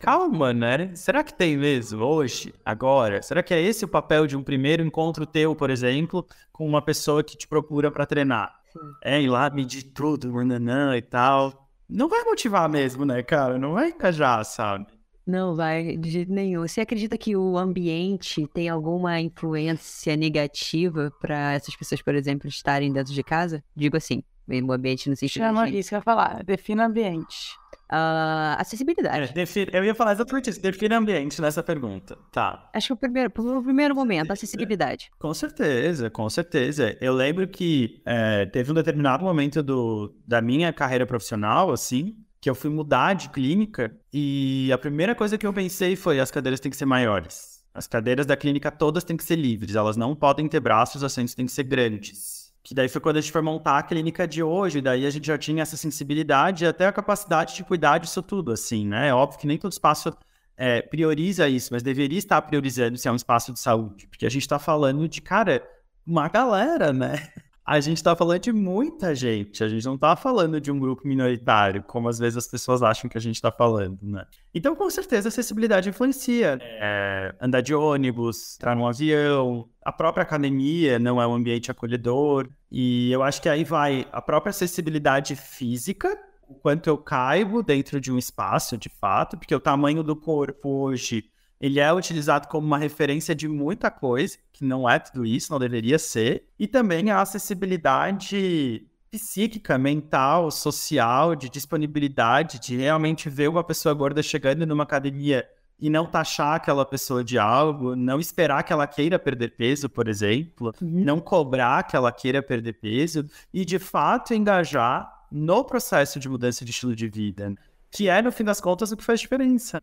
Calma, né? Será que tem mesmo hoje, agora? Será que é esse o papel de um primeiro encontro teu, por exemplo, com uma pessoa que te procura para treinar? É ir lá medir tudo, nananã e tal. Não vai motivar mesmo, né, cara? Não vai encajar, sabe? Não vai, de jeito nenhum. Você acredita que o ambiente tem alguma influência negativa para essas pessoas, por exemplo, estarem dentro de casa? Digo assim, o ambiente no sentido. Chama isso que eu ia falar. Defina ambiente. Uh, acessibilidade. É, eu ia falar exatamente isso. Define ambiente nessa pergunta. Tá. Acho que o primeiro, o primeiro momento, acessibilidade. Com certeza, com certeza. Eu lembro que é, teve um determinado momento do, da minha carreira profissional, assim, que eu fui mudar de clínica e a primeira coisa que eu pensei foi as cadeiras têm que ser maiores. As cadeiras da clínica todas têm que ser livres, elas não podem ter braços, os assentos têm que ser grandes. Que daí foi quando a gente foi montar a clínica de hoje, daí a gente já tinha essa sensibilidade e até a capacidade de cuidar disso tudo, assim, né? É óbvio que nem todo espaço é, prioriza isso, mas deveria estar priorizando se é um espaço de saúde, porque a gente está falando de, cara, uma galera, né? A gente está falando de muita gente, a gente não está falando de um grupo minoritário, como às vezes as pessoas acham que a gente está falando, né? Então, com certeza, a acessibilidade influencia. É, andar de ônibus, entrar num avião, a própria academia não é um ambiente acolhedor, e eu acho que aí vai a própria acessibilidade física, o quanto eu caibo dentro de um espaço, de fato, porque o tamanho do corpo hoje ele é utilizado como uma referência de muita coisa, que não é tudo isso, não deveria ser. E também a acessibilidade psíquica, mental, social, de disponibilidade, de realmente ver uma pessoa gorda chegando numa academia e não taxar aquela pessoa de algo, não esperar que ela queira perder peso, por exemplo, uhum. não cobrar que ela queira perder peso e de fato engajar no processo de mudança de estilo de vida, que é no fim das contas o que faz diferença.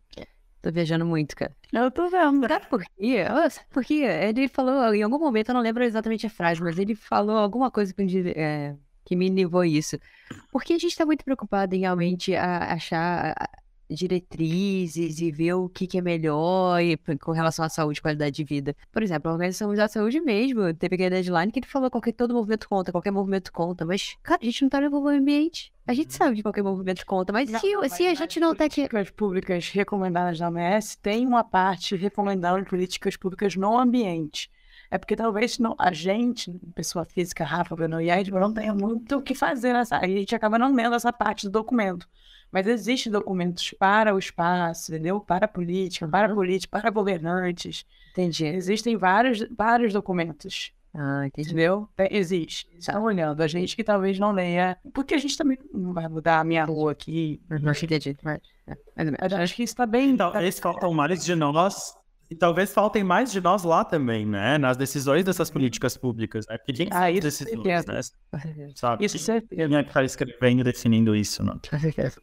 Tô viajando muito, cara. Eu tô vendo. Sabe por quê? Porque ele falou, em algum momento, eu não lembro exatamente a frase, mas ele falou alguma coisa que, é, que me levou isso. Porque a gente tá muito preocupado em realmente achar diretrizes e ver o que, que é melhor e, com relação à saúde e qualidade de vida. Por exemplo, a Organização Mundial da Saúde mesmo teve aquele deadline que ele falou que todo movimento conta, qualquer movimento conta, mas, cara, a gente não tá levando o ambiente. A gente sabe que qualquer movimento conta, mas não, se, mas, se a gente não tá aqui. Políticas públicas recomendadas da OMS tem uma parte recomendando políticas públicas no ambiente. É porque talvez não, a gente, pessoa física, Rafa, Bruno e Ed, não tenha muito o que fazer nessa. A gente acaba não lendo essa parte do documento. Mas existem documentos para o espaço, entendeu? Para a política, para a política, para governantes. Entendi. Existem vários, vários documentos. Ah, entendi. Entendeu? Existe. Estão olhando. A gente que talvez não leia. Porque a gente também não vai mudar a minha rua aqui. Não entendi. Mas, é, acho que isso está bem. Então, tá... esse faltam mais de nós e talvez faltem mais de nós lá também, né? Nas decisões dessas políticas públicas, né? Porque quem ah, isso decisões, né? Sabe? Isso certeza. Quem é que está escrevendo definindo isso, não?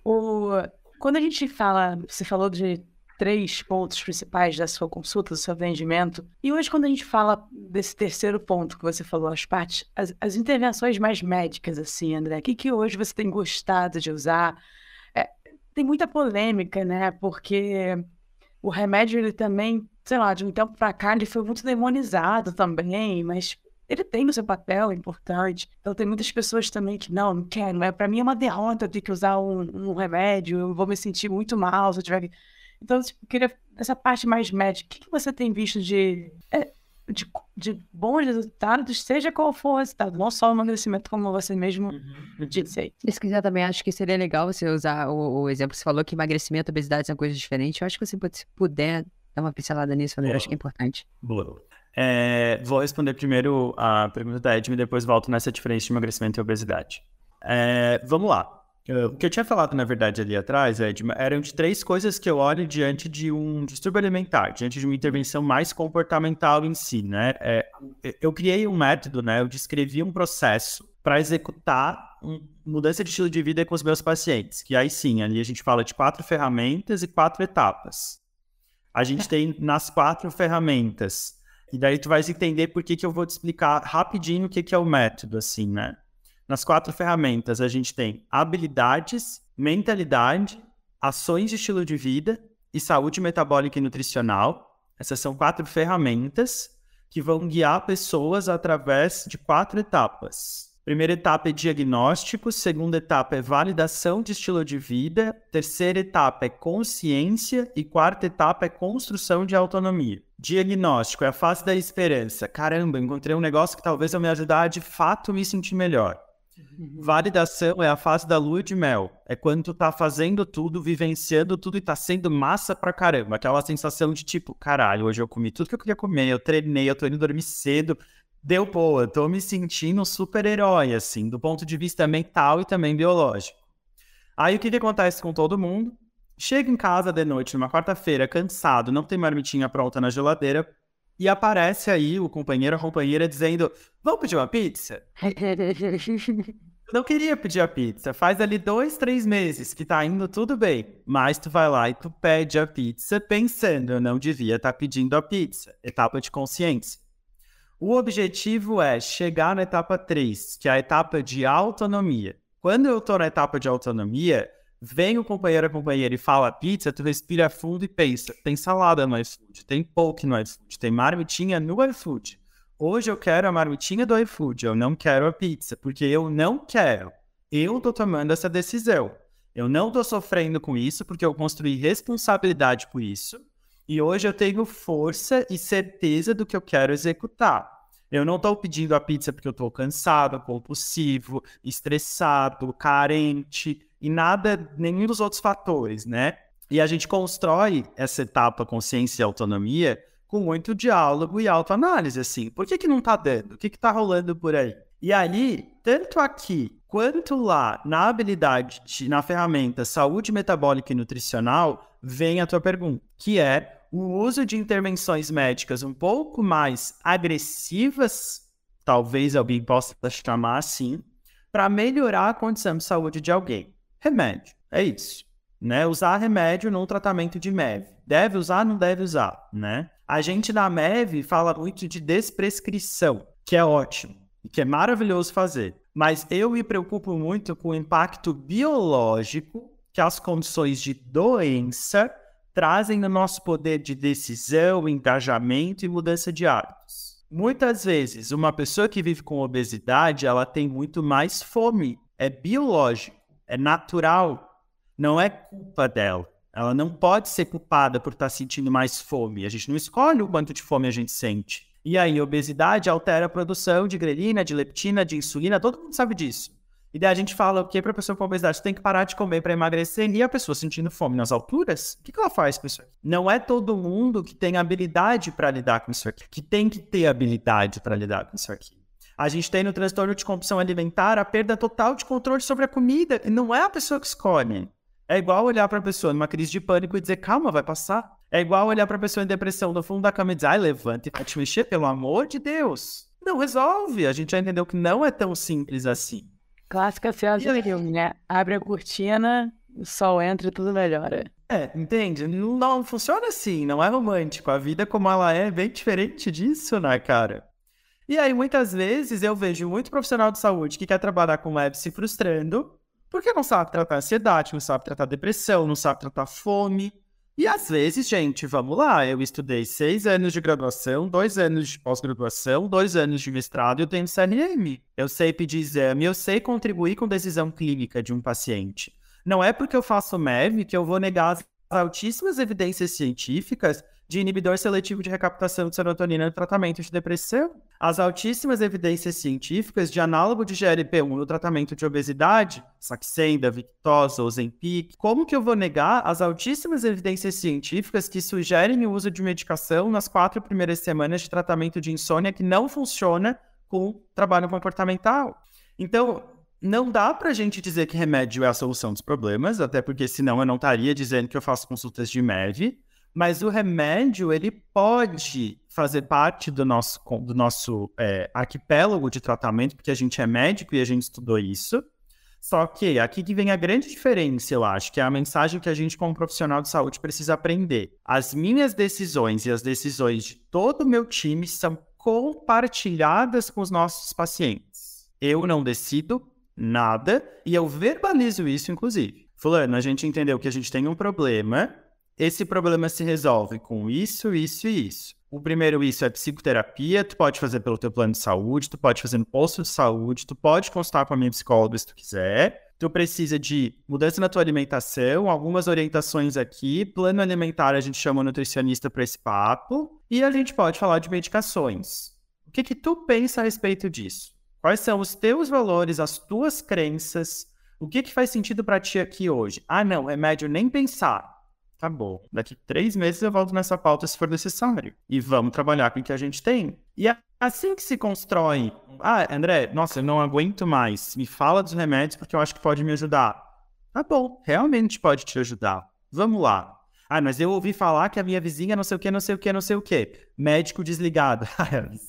O... Quando a gente fala, você falou de três pontos principais da sua consulta, do seu atendimento, e hoje quando a gente fala desse terceiro ponto que você falou, as partes, as, as intervenções mais médicas, assim, André, o que, que hoje você tem gostado de usar? É, tem muita polêmica, né? Porque o remédio, ele também sei lá, de um tempo para cá ele foi muito demonizado também, mas ele tem o seu papel importante. Então tem muitas pessoas também que não, não quero, é para mim é uma derrota ter que usar um, um, remédio, eu vou me sentir muito mal se eu tiver que... Então, eu tipo, queria essa parte mais médica, o que, que você tem visto de, é, de, de, bons resultados, seja qual for o resultado, não só o emagrecimento, como você mesmo uhum. disse aí. Se quiser também, acho que seria legal você usar o, o exemplo, você falou que emagrecimento e obesidade são coisas diferentes, eu acho que você pode, se puder Dá uma pincelada nisso, eu acho que é importante. Boa. É, vou responder primeiro a pergunta da Edme e depois volto nessa diferença de emagrecimento e obesidade. É, vamos lá. O que eu tinha falado, na verdade, ali atrás, Edma, eram de três coisas que eu olho diante de um distúrbio alimentar, diante de uma intervenção mais comportamental em si, né? É, eu criei um método, né? Eu descrevi um processo para executar uma mudança de estilo de vida com os meus pacientes, que aí sim, ali a gente fala de quatro ferramentas e quatro etapas a gente tem nas quatro ferramentas. E daí tu vais entender por que, que eu vou te explicar rapidinho o que, que é o método, assim, né? Nas quatro ferramentas, a gente tem habilidades, mentalidade, ações de estilo de vida e saúde metabólica e nutricional. Essas são quatro ferramentas que vão guiar pessoas através de quatro etapas. Primeira etapa é diagnóstico, segunda etapa é validação de estilo de vida, terceira etapa é consciência e quarta etapa é construção de autonomia. Diagnóstico é a fase da esperança. Caramba, encontrei um negócio que talvez eu me ajudar a de fato me sentir melhor. Validação é a fase da lua de mel. É quando tu tá fazendo tudo, vivenciando tudo e tá sendo massa pra caramba. Aquela sensação de tipo, caralho, hoje eu comi tudo que eu queria comer, eu treinei, eu tô indo dormir cedo, deu boa, tô me sentindo super-herói, assim, do ponto de vista mental e também biológico. Aí o que, que acontece com todo mundo? Chega em casa de noite, numa quarta-feira, cansado, não tem marmitinha pronta na geladeira, e aparece aí o companheiro ou companheira dizendo: Vamos pedir uma pizza? não queria pedir a pizza. Faz ali dois, três meses que tá indo tudo bem. Mas tu vai lá e tu pede a pizza pensando, eu não devia estar tá pedindo a pizza. Etapa de consciência. O objetivo é chegar na etapa 3, que é a etapa de autonomia. Quando eu estou na etapa de autonomia, vem o companheiro ou companheira e fala pizza, tu respira fundo e pensa, tem salada no iFood, tem poke no iFood, tem marmitinha no iFood. Hoje eu quero a marmitinha do iFood, eu não quero a pizza, porque eu não quero. Eu tô tomando essa decisão. Eu não tô sofrendo com isso porque eu construí responsabilidade por isso. E hoje eu tenho força e certeza do que eu quero executar. Eu não estou pedindo a pizza porque eu estou cansado, compulsivo, estressado, carente e nada, nenhum dos outros fatores, né? E a gente constrói essa etapa consciência e autonomia com muito diálogo e autoanálise, assim. Por que, que não está dando? O que está rolando por aí? E aí, tanto aqui quanto lá na habilidade, de, na ferramenta saúde metabólica e nutricional, vem a tua pergunta, que é o uso de intervenções médicas um pouco mais agressivas, talvez alguém possa chamar assim, para melhorar a condição de saúde de alguém. Remédio, é isso. Né? Usar remédio no tratamento de MEV. Deve usar, não deve usar, né? A gente na MEV fala muito de desprescrição, que é ótimo que é maravilhoso fazer. Mas eu me preocupo muito com o impacto biológico que as condições de doença trazem no nosso poder de decisão, engajamento e mudança de hábitos. Muitas vezes, uma pessoa que vive com obesidade, ela tem muito mais fome. É biológico, é natural, não é culpa dela. Ela não pode ser culpada por estar sentindo mais fome. A gente não escolhe o quanto de fome a gente sente. E aí, obesidade altera a produção de grelina, de leptina, de insulina, todo mundo sabe disso. E daí a gente fala que para a pessoa com obesidade? Tem que parar de comer para emagrecer. E a pessoa sentindo fome nas alturas, o que, que ela faz com isso aqui? Não é todo mundo que tem habilidade para lidar com isso aqui, que tem que ter habilidade para lidar com isso aqui. A gente tem no transtorno de compulsão alimentar a perda total de controle sobre a comida. E não é a pessoa que escolhe. É igual olhar para a pessoa numa crise de pânico e dizer, calma, vai passar. É igual olhar para a pessoa em depressão no fundo da cama e dizer, ai, levante e vai te mexer, pelo amor de Deus. Não resolve. A gente já entendeu que não é tão simples assim. Clássica frase do filme, né? Abre a cortina, o sol entra e tudo melhora. É, entende? Não, não funciona assim, não é romântico. A vida como ela é é bem diferente disso, né, cara? E aí, muitas vezes, eu vejo muito profissional de saúde que quer trabalhar com web se frustrando porque não sabe tratar ansiedade, não sabe tratar depressão, não sabe tratar fome, e às vezes, gente, vamos lá, eu estudei seis anos de graduação, dois anos de pós-graduação, dois anos de mestrado eu tenho CNM. Eu sei pedir exame, eu sei contribuir com decisão clínica de um paciente. Não é porque eu faço MEV que eu vou negar as altíssimas evidências científicas de inibidor seletivo de recaptação de serotonina no tratamento de depressão, as altíssimas evidências científicas de análogo de GLP-1 no tratamento de obesidade, Saxenda, Victoza, Ozempic, como que eu vou negar as altíssimas evidências científicas que sugerem o uso de medicação nas quatro primeiras semanas de tratamento de insônia que não funciona com trabalho comportamental? Então, não dá pra gente dizer que remédio é a solução dos problemas, até porque senão eu não estaria dizendo que eu faço consultas de MEV, mas o remédio, ele pode fazer parte do nosso, do nosso é, arquipélago de tratamento, porque a gente é médico e a gente estudou isso. Só que aqui que vem a grande diferença, eu acho, que é a mensagem que a gente, como profissional de saúde, precisa aprender. As minhas decisões e as decisões de todo o meu time são compartilhadas com os nossos pacientes. Eu não decido nada e eu verbalizo isso, inclusive. Fulano, a gente entendeu que a gente tem um problema esse problema se resolve com isso, isso e isso. O primeiro isso é psicoterapia, tu pode fazer pelo teu plano de saúde, tu pode fazer no posto de saúde, tu pode consultar com a minha psicóloga se tu quiser. Tu precisa de mudança na tua alimentação, algumas orientações aqui, plano alimentar a gente chama o nutricionista para esse papo, e a gente pode falar de medicações. O que que tu pensa a respeito disso? Quais são os teus valores, as tuas crenças? O que que faz sentido para ti aqui hoje? Ah, não, remédio nem pensar tá bom, daqui três meses eu volto nessa pauta se for necessário. E vamos trabalhar com o que a gente tem. E é assim que se constrói. Ah, André, nossa, eu não aguento mais. Me fala dos remédios porque eu acho que pode me ajudar. Tá bom, realmente pode te ajudar. Vamos lá. Ah, mas eu ouvi falar que a minha vizinha não sei o que, não sei o que, não sei o que. Médico desligado.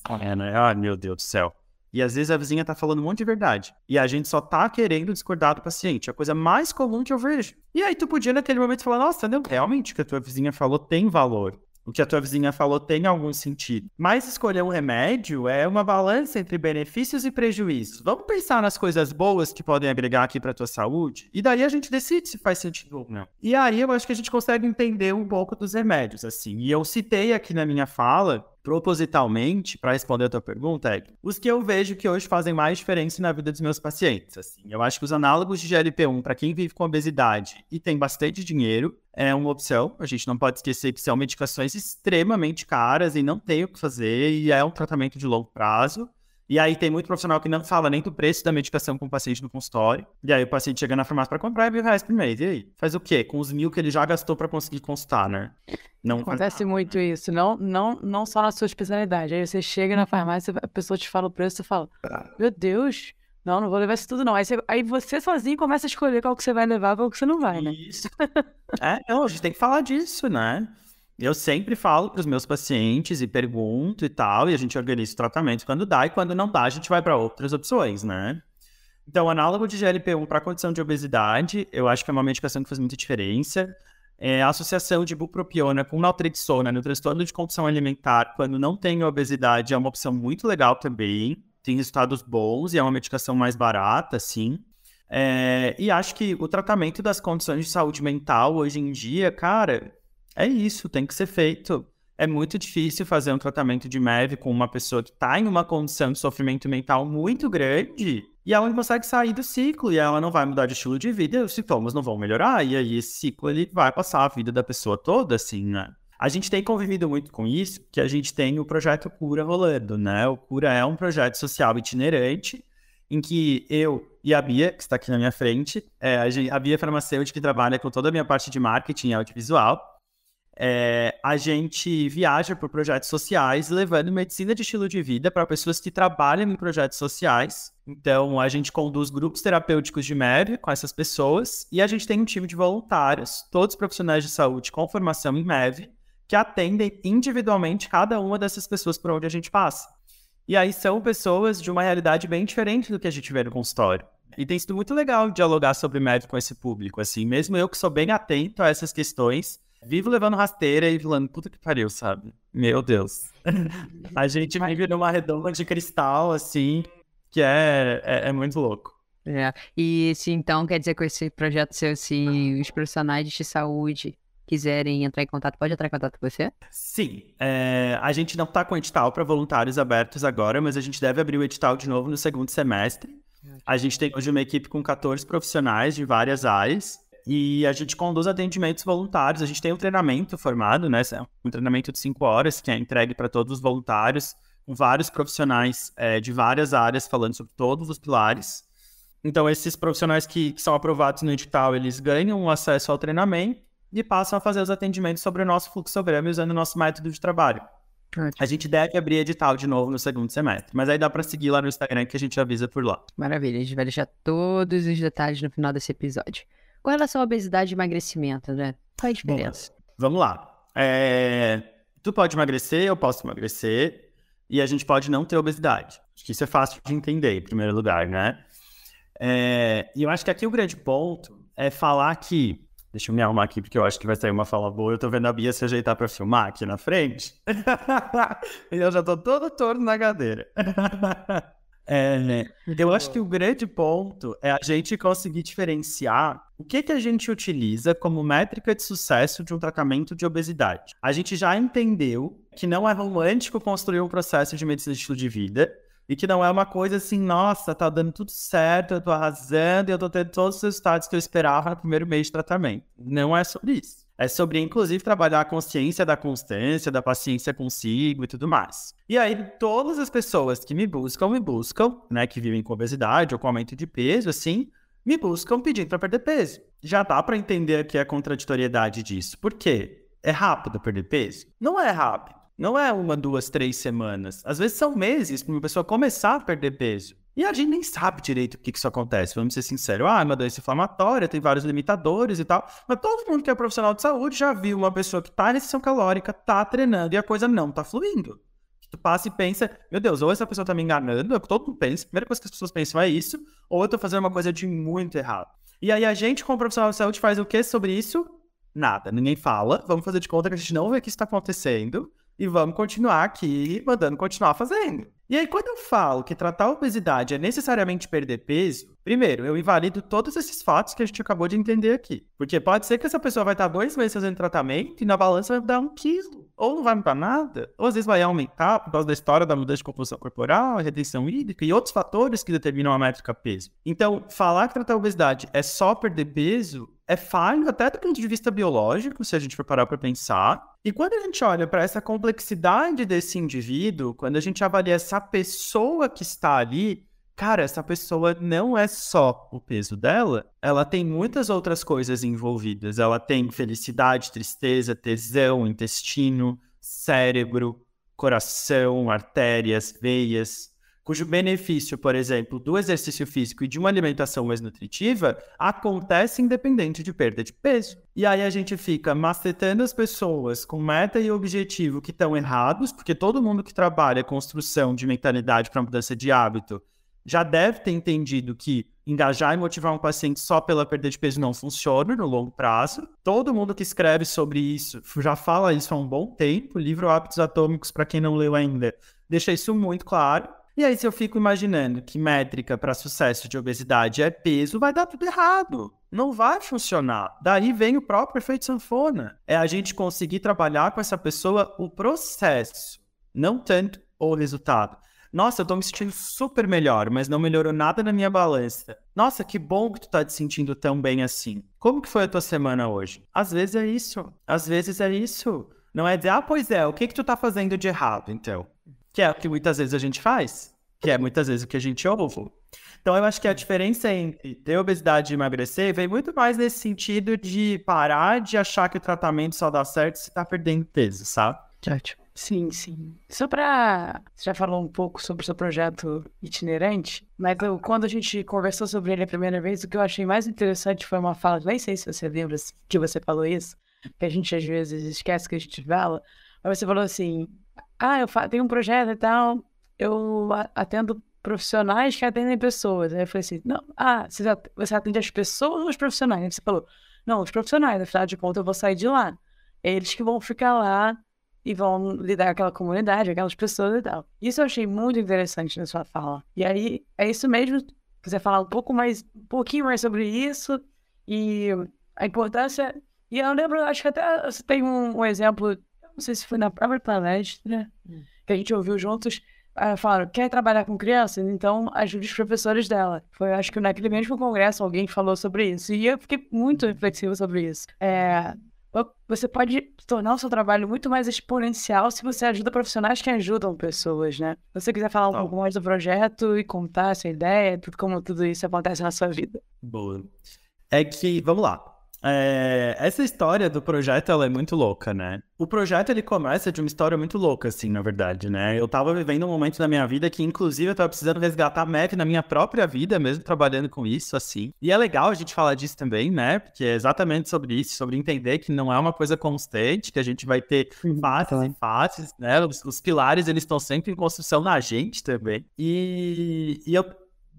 Ai, meu Deus do céu. E às vezes a vizinha tá falando um monte de verdade. E a gente só tá querendo discordar do paciente. É a coisa mais comum que eu vejo. E aí tu podia naquele momento falar, nossa, não, realmente o que a tua vizinha falou tem valor. O que a tua vizinha falou tem algum sentido. Mas escolher um remédio é uma balança entre benefícios e prejuízos. Vamos pensar nas coisas boas que podem agregar aqui para tua saúde e daí a gente decide se faz sentido ou não. E aí eu acho que a gente consegue entender um pouco dos remédios assim. E eu citei aqui na minha fala propositalmente, para responder a tua pergunta, é os que eu vejo que hoje fazem mais diferença na vida dos meus pacientes. Assim, eu acho que os análogos de GLP-1, para quem vive com obesidade e tem bastante dinheiro, é uma opção. A gente não pode esquecer que são medicações extremamente caras e não tem o que fazer, e é um tratamento de longo prazo. E aí tem muito profissional que não fala nem do preço da medicação com o paciente no consultório. E aí o paciente chega na farmácia para comprar e mil reais por mês. E aí? Faz o quê? Com os mil que ele já gastou para conseguir consultar, né? Não Acontece faz... muito isso. Não, não, não só na sua especialidade. Aí você chega na farmácia, a pessoa te fala o preço, você fala, meu Deus, não, não vou levar isso tudo não. Aí você, aí você sozinho começa a escolher qual que você vai levar e qual que você não vai, né? Isso. é, não, a gente tem que falar disso, né? Eu sempre falo para os meus pacientes e pergunto e tal, e a gente organiza o tratamento quando dá, e quando não dá, a gente vai para outras opções, né? Então, análogo de GLP-1 para condição de obesidade, eu acho que é uma medicação que faz muita diferença. É, a associação de bupropiona com naltrexona no transtorno de compulsão alimentar, quando não tem obesidade, é uma opção muito legal também. Tem resultados bons e é uma medicação mais barata, sim. É, e acho que o tratamento das condições de saúde mental hoje em dia, cara, é isso, tem que ser feito. É muito difícil fazer um tratamento de MEV com uma pessoa que está em uma condição de sofrimento mental muito grande e ela não consegue sair do ciclo e ela não vai mudar de estilo de vida e os sintomas não vão melhorar. E aí esse ciclo ele vai passar a vida da pessoa toda, assim, né? A gente tem convivido muito com isso, que a gente tem o projeto Cura rolando, né? O Cura é um projeto social itinerante em que eu e a Bia, que está aqui na minha frente, é, a, Bia é farmacêutica que trabalha com toda a minha parte de marketing e audiovisual, é, a gente viaja por projetos sociais, levando medicina de estilo de vida para pessoas que trabalham em projetos sociais. Então, a gente conduz grupos terapêuticos de MEV com essas pessoas e a gente tem um time de voluntários, todos profissionais de saúde com formação em MEV, que atendem individualmente cada uma dessas pessoas por onde a gente passa. E aí são pessoas de uma realidade bem diferente do que a gente vê no consultório. E tem sido muito legal dialogar sobre MEV com esse público, assim, mesmo eu que sou bem atento a essas questões, vivo levando rasteira e falando, puta que pariu, sabe? Meu Deus. a gente vive numa redoma de cristal, assim, que é, é, é muito louco. É. E se então quer dizer com esse projeto seu, se os profissionais de saúde quiserem entrar em contato, pode entrar em contato com você? Sim. É, a gente não está com edital para voluntários abertos agora, mas a gente deve abrir o edital de novo no segundo semestre. A gente tem hoje uma equipe com 14 profissionais de várias áreas e a gente conduz atendimentos voluntários. A gente tem um treinamento formado, né? Um treinamento de cinco horas que é entregue para todos os voluntários, com vários profissionais é, de várias áreas falando sobre todos os pilares. Então, esses profissionais que, que são aprovados no edital, eles ganham acesso ao treinamento e passam a fazer os atendimentos sobre o nosso fluxograma usando o nosso método de trabalho. A gente deve abrir edital de novo no segundo semestre, mas aí dá para seguir lá no Instagram que a gente avisa por lá. Maravilha, a gente vai deixar todos os detalhes no final desse episódio. Com relação à obesidade e emagrecimento, né? Qual é a diferença? Bom, vamos lá. É... Tu pode emagrecer, eu posso emagrecer, e a gente pode não ter obesidade. Acho que isso é fácil de entender, em primeiro lugar, né? É... E eu acho que aqui o grande ponto é falar que. Deixa eu me arrumar aqui, porque eu acho que vai sair uma fala boa. Eu tô vendo a Bia se ajeitar pra filmar aqui na frente. e eu já tô todo torto na cadeira. É, né? eu acho que o grande ponto é a gente conseguir diferenciar o que, que a gente utiliza como métrica de sucesso de um tratamento de obesidade. A gente já entendeu que não é romântico construir um processo de medicina de estilo de vida e que não é uma coisa assim, nossa, tá dando tudo certo, eu tô arrasando e eu tô tendo todos os resultados que eu esperava no primeiro mês de tratamento. Não é sobre isso. É sobre, inclusive, trabalhar a consciência da constância, da paciência consigo e tudo mais. E aí, todas as pessoas que me buscam, me buscam, né, que vivem com obesidade ou com aumento de peso, assim, me buscam pedindo para perder peso. Já dá para entender aqui a contraditoriedade disso. Por quê? É rápido perder peso? Não é rápido. Não é uma, duas, três semanas. Às vezes são meses para uma pessoa começar a perder peso. E a gente nem sabe direito o que, que isso acontece. Vamos ser sinceros. Ah, é uma doença inflamatória, tem vários limitadores e tal. Mas todo mundo que é profissional de saúde já viu uma pessoa que tá em restrição calórica, tá treinando e a coisa não tá fluindo. Tu passa e pensa, meu Deus, ou essa pessoa tá me enganando, é o que todo mundo pensa. A primeira coisa que as pessoas pensam é isso, ou eu tô fazendo uma coisa de muito errado. E aí a gente, como profissional de saúde, faz o que sobre isso? Nada. Ninguém fala. Vamos fazer de conta que a gente não vê o que está acontecendo e vamos continuar aqui mandando continuar fazendo. E aí, quando eu falo que tratar a obesidade é necessariamente perder peso, primeiro, eu invalido todos esses fatos que a gente acabou de entender aqui. Porque pode ser que essa pessoa vai estar dois meses fazendo tratamento e na balança vai dar um quilo. Ou não vai mudar nada, ou às vezes vai aumentar por causa da história da mudança de composição corporal, retenção hídrica e outros fatores que determinam a métrica peso. Então, falar que tratar a obesidade é só perder peso é falho até do ponto de vista biológico, se a gente for parar para pensar. E quando a gente olha para essa complexidade desse indivíduo, quando a gente avalia essa pessoa que está ali, cara, essa pessoa não é só o peso dela, ela tem muitas outras coisas envolvidas. Ela tem felicidade, tristeza, tesão, intestino, cérebro, coração, artérias, veias, cujo benefício, por exemplo, do exercício físico e de uma alimentação mais nutritiva acontece independente de perda de peso. E aí a gente fica macetando as pessoas com meta e objetivo que estão errados, porque todo mundo que trabalha construção de mentalidade para mudança de hábito já deve ter entendido que engajar e motivar um paciente só pela perda de peso não funciona no longo prazo. Todo mundo que escreve sobre isso já fala isso há um bom tempo. O livro Hábitos Atômicos, para quem não leu ainda, deixa isso muito claro. E aí, se eu fico imaginando que métrica para sucesso de obesidade é peso, vai dar tudo errado. Não vai funcionar. Daí vem o próprio efeito sanfona. É a gente conseguir trabalhar com essa pessoa o processo, não tanto o resultado. Nossa, eu tô me sentindo super melhor, mas não melhorou nada na minha balança. Nossa, que bom que tu tá te sentindo tão bem assim. Como que foi a tua semana hoje? Às vezes é isso. Às vezes é isso. Não é dizer, ah, pois é, o que que tu tá fazendo de errado, então? Que é o que muitas vezes a gente faz. Que é muitas vezes o que a gente ouve. Então, eu acho que a diferença entre ter obesidade e emagrecer vem muito mais nesse sentido de parar de achar que o tratamento só dá certo se tá perdendo peso, sabe? Ótimo. Sim, sim. Só para. Você já falou um pouco sobre o seu projeto itinerante, mas eu, quando a gente conversou sobre ele a primeira vez, o que eu achei mais interessante foi uma fala, nem sei se você lembra que você falou isso, que a gente às vezes esquece que a gente fala, mas você falou assim: ah, eu tenho um projeto e tal, eu atendo profissionais que atendem pessoas. Aí eu falei assim: não, ah, você atende as pessoas ou os profissionais? Aí você falou: não, os profissionais, afinal de contas eu vou sair de lá. Eles que vão ficar lá e vão lidar com aquela comunidade, aquelas pessoas e tal. Isso eu achei muito interessante na sua fala. E aí, é isso mesmo, quiser falar um pouco mais, um pouquinho mais sobre isso e a importância. E eu lembro, acho que até você tem um, um exemplo, não sei se foi na própria palestra, hum. que a gente ouviu juntos, uh, falaram, quer trabalhar com crianças? Então ajude os professores dela. Foi, acho que naquele mesmo congresso alguém falou sobre isso. E eu fiquei muito reflexivo sobre isso. É, você pode tornar o seu trabalho muito mais exponencial se você ajuda profissionais que ajudam pessoas, né? Se você quiser falar um pouco mais do projeto e contar essa ideia, tudo como tudo isso acontece na sua vida. Boa. É que, vamos lá. É, essa história do projeto, ela é muito louca, né? O projeto, ele começa de uma história muito louca, assim, na verdade, né? Eu tava vivendo um momento da minha vida que, inclusive, eu tava precisando resgatar a MEV na minha própria vida, mesmo trabalhando com isso, assim. E é legal a gente falar disso também, né? Porque é exatamente sobre isso, sobre entender que não é uma coisa constante, que a gente vai ter fases e fases, né? Os, os pilares, eles estão sempre em construção na gente também. E, e eu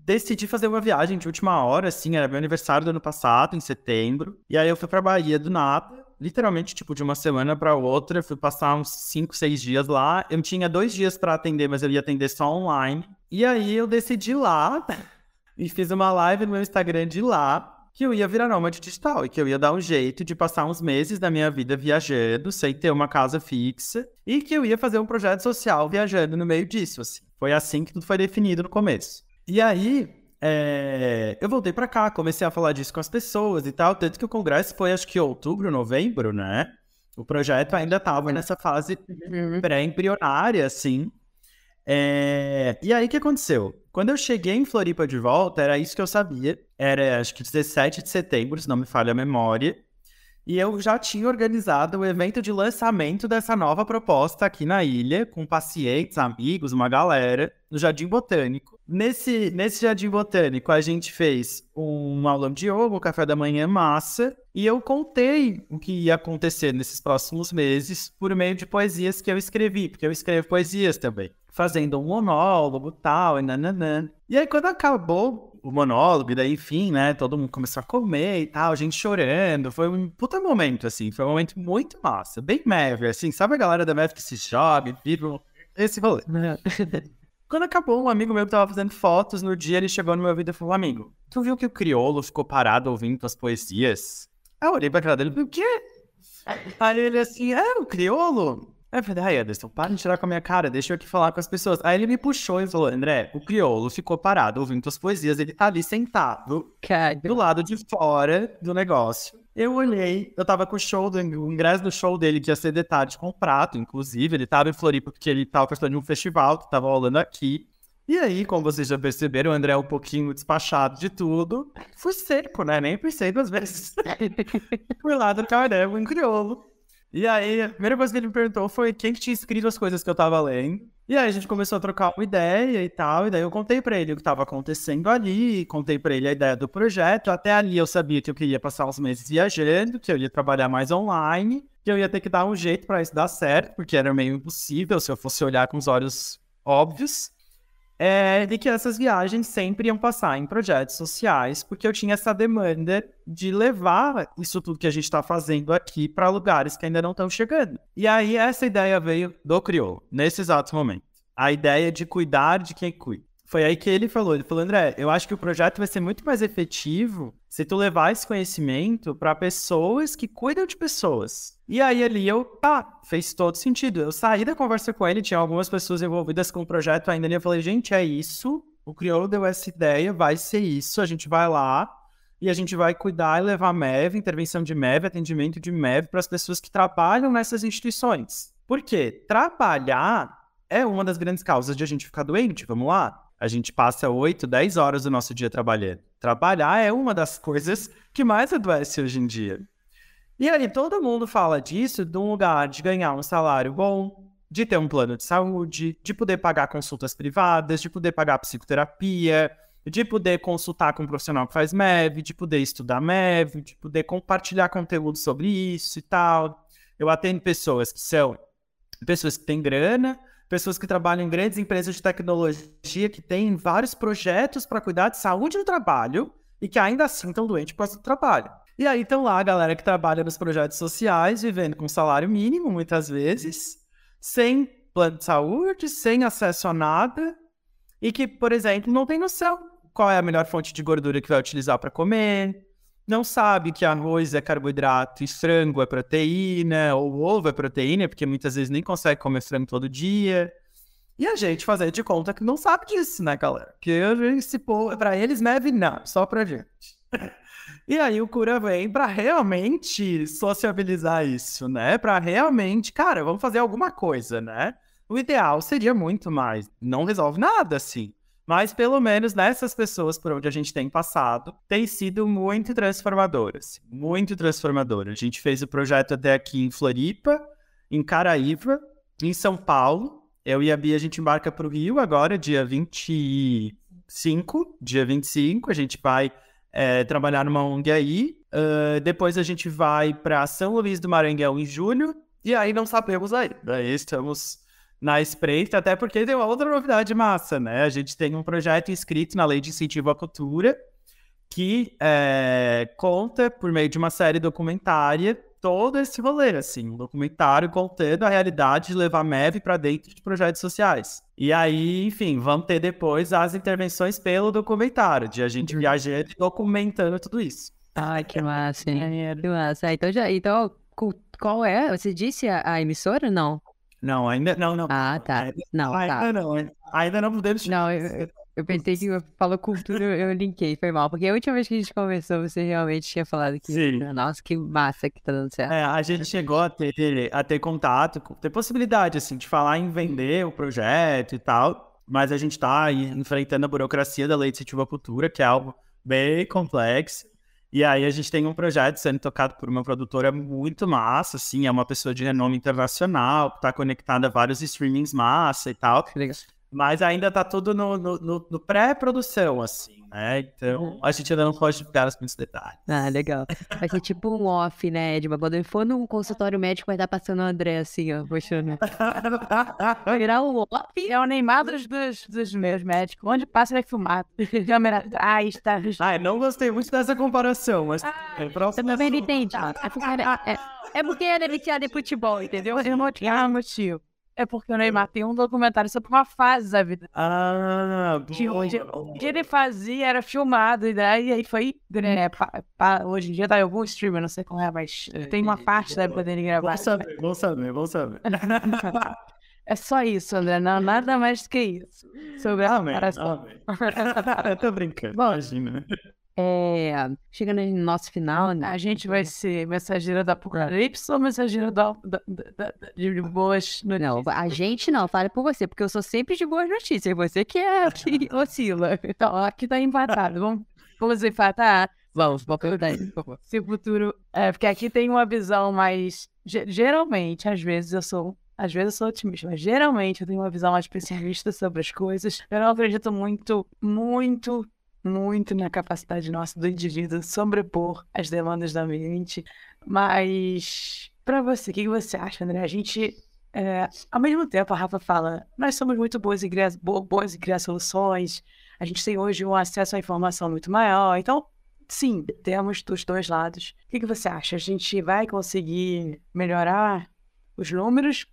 decidi fazer uma viagem de última hora, assim, era meu aniversário do ano passado, em setembro. E aí eu fui pra Bahia do nada, literalmente, tipo, de uma semana para outra, fui passar uns 5, 6 dias lá. Eu tinha dois dias para atender, mas eu ia atender só online. E aí eu decidi lá e fiz uma live no meu Instagram de lá. Que eu ia virar nômade digital e que eu ia dar um jeito de passar uns meses da minha vida viajando, sem ter uma casa fixa, e que eu ia fazer um projeto social viajando no meio disso. Assim. Foi assim que tudo foi definido no começo. E aí, é, eu voltei para cá, comecei a falar disso com as pessoas e tal, tanto que o congresso foi acho que outubro, novembro, né? O projeto ainda estava nessa fase uhum. pré-embrionária, assim. É... E aí, o que aconteceu? Quando eu cheguei em Floripa de volta, era isso que eu sabia. Era, acho que 17 de setembro, se não me falha a memória. E eu já tinha organizado o evento de lançamento dessa nova proposta aqui na ilha, com pacientes, amigos, uma galera, no Jardim Botânico. Nesse, nesse Jardim Botânico, a gente fez um aulão de yoga, um café da manhã massa, e eu contei o que ia acontecer nesses próximos meses por meio de poesias que eu escrevi, porque eu escrevo poesias também. Fazendo um monólogo tal, e nananã. E aí, quando acabou o monólogo, e daí, enfim, né, todo mundo começou a comer e tal, gente chorando, foi um puta momento, assim, foi um momento muito massa, bem Maverick, assim, sabe a galera da Maverick que se joga, vira esse rolê. Quando acabou, um amigo meu que tava fazendo fotos, no dia ele chegou no meu ouvido e falou, amigo, tu viu que o criolo ficou parado ouvindo tuas poesias? Aí eu olhei pra cara dele e falei, o quê? Aí ele assim, é, o criolo? Aí eu falei, ai, Anderson, para de tirar com a minha cara, deixa eu aqui falar com as pessoas. Aí ele me puxou e falou, André, o crioulo ficou parado ouvindo tuas poesias, ele tá ali sentado, do lado de fora do negócio. Eu olhei, eu tava com o show, do, o ingresso do show dele, que ia ser de tarde com prato, inclusive, ele tava em Floripa porque ele tava participando de um festival que tava rolando aqui. E aí, como vocês já perceberam, o André é um pouquinho despachado de tudo. Fui seco, né? Nem pensei duas vezes. Fui lá do caramba em crioulo. E aí, a primeira coisa que ele me perguntou foi quem que tinha escrito as coisas que eu tava lendo. E aí a gente começou a trocar uma ideia e tal, e daí eu contei para ele o que estava acontecendo ali, contei para ele a ideia do projeto. Até ali eu sabia que eu queria passar uns meses viajando, que eu ia trabalhar mais online, que eu ia ter que dar um jeito para isso dar certo, porque era meio impossível se eu fosse olhar com os olhos óbvios é de que essas viagens sempre iam passar em projetos sociais, porque eu tinha essa demanda de levar isso tudo que a gente está fazendo aqui para lugares que ainda não estão chegando. E aí essa ideia veio do Crioulo, nesse exato momento. a ideia de cuidar de quem cuida. Foi aí que ele falou, ele falou, André, eu acho que o projeto vai ser muito mais efetivo se tu levar esse conhecimento para pessoas que cuidam de pessoas. E aí ali eu, tá, fez todo sentido. Eu saí da conversa com ele, tinha algumas pessoas envolvidas com o projeto ainda, e eu falei, gente, é isso, o Criolo deu essa ideia, vai ser isso, a gente vai lá e a gente vai cuidar e levar MEV, intervenção de MEV, atendimento de MEV para as pessoas que trabalham nessas instituições. Por quê? Trabalhar é uma das grandes causas de a gente ficar doente, vamos lá? A gente passa 8, 10 horas do nosso dia trabalhando. Trabalhar é uma das coisas que mais adoece hoje em dia. E aí todo mundo fala disso de um lugar de ganhar um salário bom, de ter um plano de saúde, de poder pagar consultas privadas, de poder pagar psicoterapia, de poder consultar com um profissional que faz MEV, de poder estudar MEV, de poder compartilhar conteúdo sobre isso e tal. Eu atendo pessoas que são pessoas que têm grana, pessoas que trabalham em grandes empresas de tecnologia, que têm vários projetos para cuidar de saúde no trabalho e que ainda assim estão doentes por causa do trabalho. E aí estão lá a galera que trabalha nos projetos sociais, vivendo com salário mínimo, muitas vezes, sem plano de saúde, sem acesso a nada, e que, por exemplo, não tem noção qual é a melhor fonte de gordura que vai utilizar para comer, não sabe que arroz é carboidrato e frango é proteína, ou ovo é proteína, porque muitas vezes nem consegue comer frango todo dia. E a gente fazendo de conta que não sabe disso, né, galera? Que esse povo, pra eles, MEV não, só pra gente. E aí o cura vem para realmente sociabilizar isso, né? Para realmente, cara, vamos fazer alguma coisa, né? O ideal seria muito mais. Não resolve nada, assim. Mas pelo menos nessas pessoas por onde a gente tem passado, tem sido muito transformadoras. Muito transformadora. A gente fez o projeto até aqui em Floripa, em Caraíva, em São Paulo. Eu e a Bia, a gente embarca para o Rio agora, dia 25. Dia 25, a gente vai é, trabalhar numa ONG aí. Uh, depois a gente vai para São Luís do Maranhão em julho. E aí não sabemos aí. Daí estamos na espreita, até porque tem uma outra novidade massa, né? A gente tem um projeto inscrito na Lei de Incentivo à Cultura que é, conta, por meio de uma série documentária, todo esse rolê, assim, um documentário contando a realidade de levar MEV para dentro de projetos sociais. E aí, enfim, vamos ter depois as intervenções pelo documentário, de a gente uhum. viajando e documentando tudo isso. Ai, que massa, hein? Que massa. Então, já, então, qual é? Você disse a, a emissora não? Não, ainda não, não. Ah, tá. Ainda, não, ainda tá. não. Ainda não podemos. Não, eu, eu pensei que falou cultura, eu linkei, foi mal. Porque a última vez que a gente conversou, você realmente tinha falado que. Sim. Nossa, que massa que tá dando certo. É, a gente chegou a ter, a ter contato, ter possibilidade, assim, de falar em vender o projeto e tal. Mas a gente tá aí enfrentando a burocracia da lei de incentivo à cultura, que é algo bem complexo. E aí a gente tem um projeto sendo tocado por uma produtora muito massa, assim, é uma pessoa de renome internacional, que tá conectada a vários streamings massa e tal. Mas ainda tá tudo no, no, no, no pré-produção, assim, né? Então, uhum. a gente ainda não pode divulgar os muitos detalhes. Ah, legal. Vai ser tipo um off, né, Edma? Quando ele for no consultório médico, vai estar passando o André, assim, ó, puxando. vai virar um off. É o Neymar dos, dos, dos meus médicos. Onde passa, ele é filmado. Câmera atrás, tá... Ah, não gostei muito dessa comparação, mas... Ah, é próximo. Também não entendi. É, é, é porque ele é viciado em futebol, entendeu? Eu não tinha motivo. É porque o Neymar tem um documentário sobre uma fase da vida. Ah, que, onde, o que ele fazia era filmado, e daí aí foi. Né, pa, pa, hoje em dia tá em algum streamer, não sei como é, mas é, tem uma parte da época dele gravar. Vamos saber, vamos saber, vamos saber. É só isso, André, não nada mais do que isso. Sobre a amém, amém. Eu tô brincando, imagina. É, chegando no nosso final, né? A gente vai ser mensageira da Apocalipse ou mensageira da, da, da, de boas notícias? Não, a gente não, fale por você, porque eu sou sempre de boas notícias. Você que é que oscila. Então, aqui tá empatado. Vamos, vamos empatar? Vamos, vamos perguntar aí, Se o futuro. É, porque aqui tem uma visão mais. Geralmente, às vezes eu sou às vezes eu sou otimista, mas geralmente eu tenho uma visão mais pessimista sobre as coisas. Eu não acredito muito, muito muito na capacidade nossa do indivíduo sobrepor as demandas da mente. Mas, para você, o que você acha, André? A gente, é, ao mesmo tempo, a Rafa fala, nós somos muito boas em, criar, boas em criar soluções, a gente tem hoje um acesso à informação muito maior, então, sim, temos dos dois lados. O que você acha? A gente vai conseguir melhorar os números?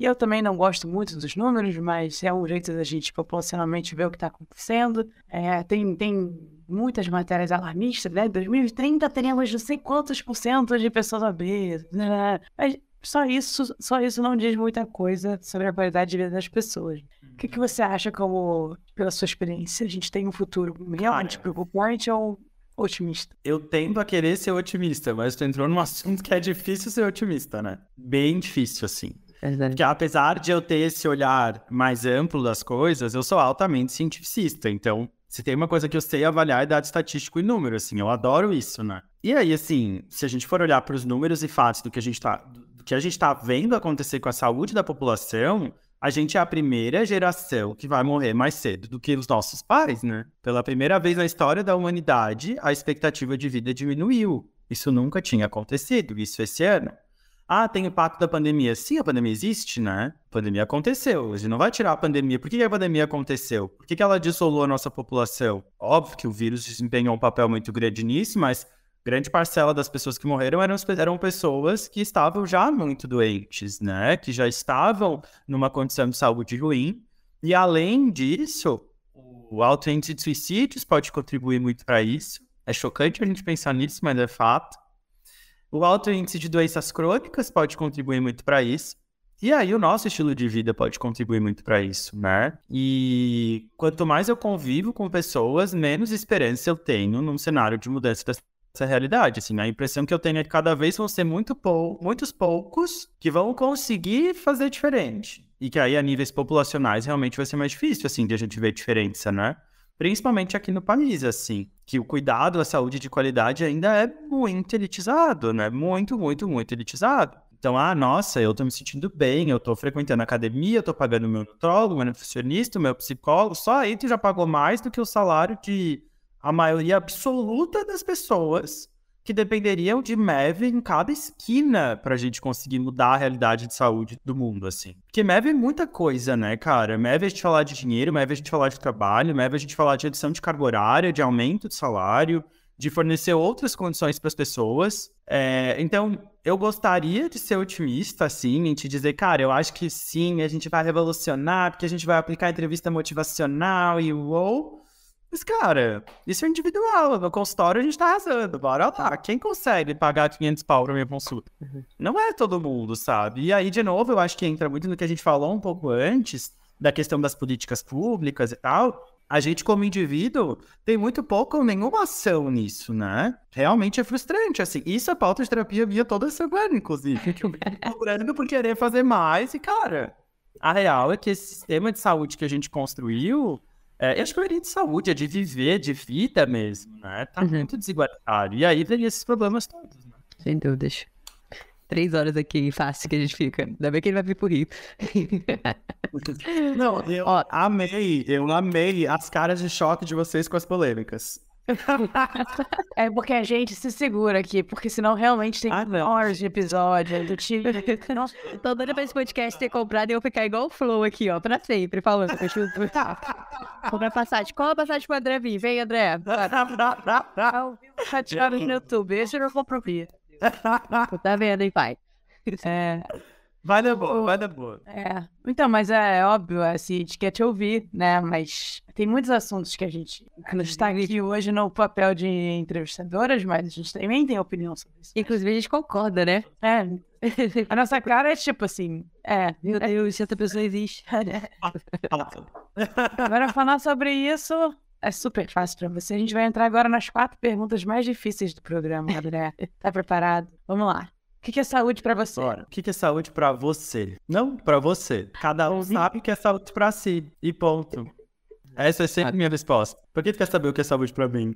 E eu também não gosto muito dos números, mas é um jeito da gente populacionalmente ver o que está acontecendo. É, tem, tem muitas matérias alarmistas, né? 2030 teremos não sei quantos por cento de pessoas obesas. Né? Mas só isso, só isso não diz muita coisa sobre a qualidade de vida das pessoas. O que, que você acha, como, pela sua experiência, a gente tem um futuro realmente preocupante ou otimista? Eu tendo a querer ser otimista, mas tu entrou num assunto que é difícil ser otimista, né? Bem difícil, assim. Porque apesar de eu ter esse olhar mais amplo das coisas, eu sou altamente cientificista. Então, se tem uma coisa que eu sei avaliar é dado estatístico e número, assim. Eu adoro isso, né? E aí, assim, se a gente for olhar para os números e fatos do que a gente tá, do que a gente está vendo acontecer com a saúde da população, a gente é a primeira geração que vai morrer mais cedo do que os nossos pais, né? Pela primeira vez na história da humanidade, a expectativa de vida diminuiu. Isso nunca tinha acontecido, isso esse ano. Ah, tem impacto da pandemia. Sim, a pandemia existe, né? A pandemia aconteceu. A gente não vai tirar a pandemia. Por que a pandemia aconteceu? Por que ela dissolou a nossa população? Óbvio que o vírus desempenhou um papel muito grande nisso, mas grande parcela das pessoas que morreram eram, eram pessoas que estavam já muito doentes, né? Que já estavam numa condição de saúde ruim. E além disso, o alto índice de suicídios pode contribuir muito para isso. É chocante a gente pensar nisso, mas é fato. O alto índice de doenças crônicas pode contribuir muito para isso. E aí o nosso estilo de vida pode contribuir muito para isso, né? E quanto mais eu convivo com pessoas, menos esperança eu tenho num cenário de mudança essa realidade, assim, a impressão que eu tenho é que cada vez vão ser muito pou muitos poucos que vão conseguir fazer diferente. E que aí, a níveis populacionais, realmente vai ser mais difícil, assim, de a gente ver diferença, né? Principalmente aqui no país, assim, que o cuidado à saúde de qualidade ainda é muito elitizado, né? Muito, muito, muito elitizado. Então, ah, nossa, eu tô me sentindo bem, eu tô frequentando academia, eu tô pagando meu nutrólogo, meu nutricionista, meu psicólogo, só aí tu já pagou mais do que o salário de a maioria absoluta das pessoas que dependeriam de MEV em cada esquina para a gente conseguir mudar a realidade de saúde do mundo, assim. Porque MEV é muita coisa, né, cara? MEV é a gente falar de dinheiro, MEV é a gente falar de trabalho, MEV é a gente falar de redução de carga horária, de aumento de salário, de fornecer outras condições para as pessoas. É, então, eu gostaria de ser otimista, assim, em te dizer, cara, eu acho que sim, a gente vai revolucionar, porque a gente vai aplicar entrevista motivacional e uou. Mas, cara, isso é individual. No consultório a gente tá arrasando. Bora lá. Quem consegue pagar 500 pau pra minha consulta? Uhum. Não é todo mundo, sabe? E aí, de novo, eu acho que entra muito no que a gente falou um pouco antes, da questão das políticas públicas e tal. A gente, como indivíduo, tem muito pouco ou nenhuma ação nisso, né? Realmente é frustrante, assim. Isso é pauta de terapia minha toda semana, inclusive. Que eu cobrando por querer fazer mais. E, cara, a real é que esse sistema de saúde que a gente construiu é, eu acho que a de saúde, é de viver, de vida mesmo, né? Tá uhum. muito desigualitário. E aí vem esses problemas todos, né? Sem dúvidas. Três horas aqui, fácil que a gente fica. Ainda bem que ele vai vir por Rio. Não, eu Ó, amei, eu amei as caras de choque de vocês com as polêmicas é porque a gente se segura aqui, porque senão realmente tem ah, horas de episódio do tipo. Nossa, tô doida pra esse podcast ter comprado e eu ficar igual o Flow aqui, ó, pra sempre, falando. Comprar passagem. Qual a passagem pro André vir? Vem, André. Ao vivo, sete horas no YouTube. Esse eu não vou provar. Tá vendo, hein, pai? É. Vai dar boa, vai dar boa. É. Então, mas é óbvio, assim, a gente quer te ouvir, né? Mas tem muitos assuntos que a gente não está aqui hoje no papel de entrevistadoras, mas a gente também tem opinião sobre isso. Inclusive, a gente concorda, né? É. A nossa cara é tipo assim, é. Meu Deus, essa pessoa existe. Agora, falar sobre isso é super fácil para você. A gente vai entrar agora nas quatro perguntas mais difíceis do programa, André. Tá preparado? Vamos lá. O que, que é saúde para você? Bora. O que, que é saúde para você? Não para você. Cada um sabe o que é saúde para si. E ponto. Essa é sempre a minha resposta. Por que tu quer saber o que é saúde para mim?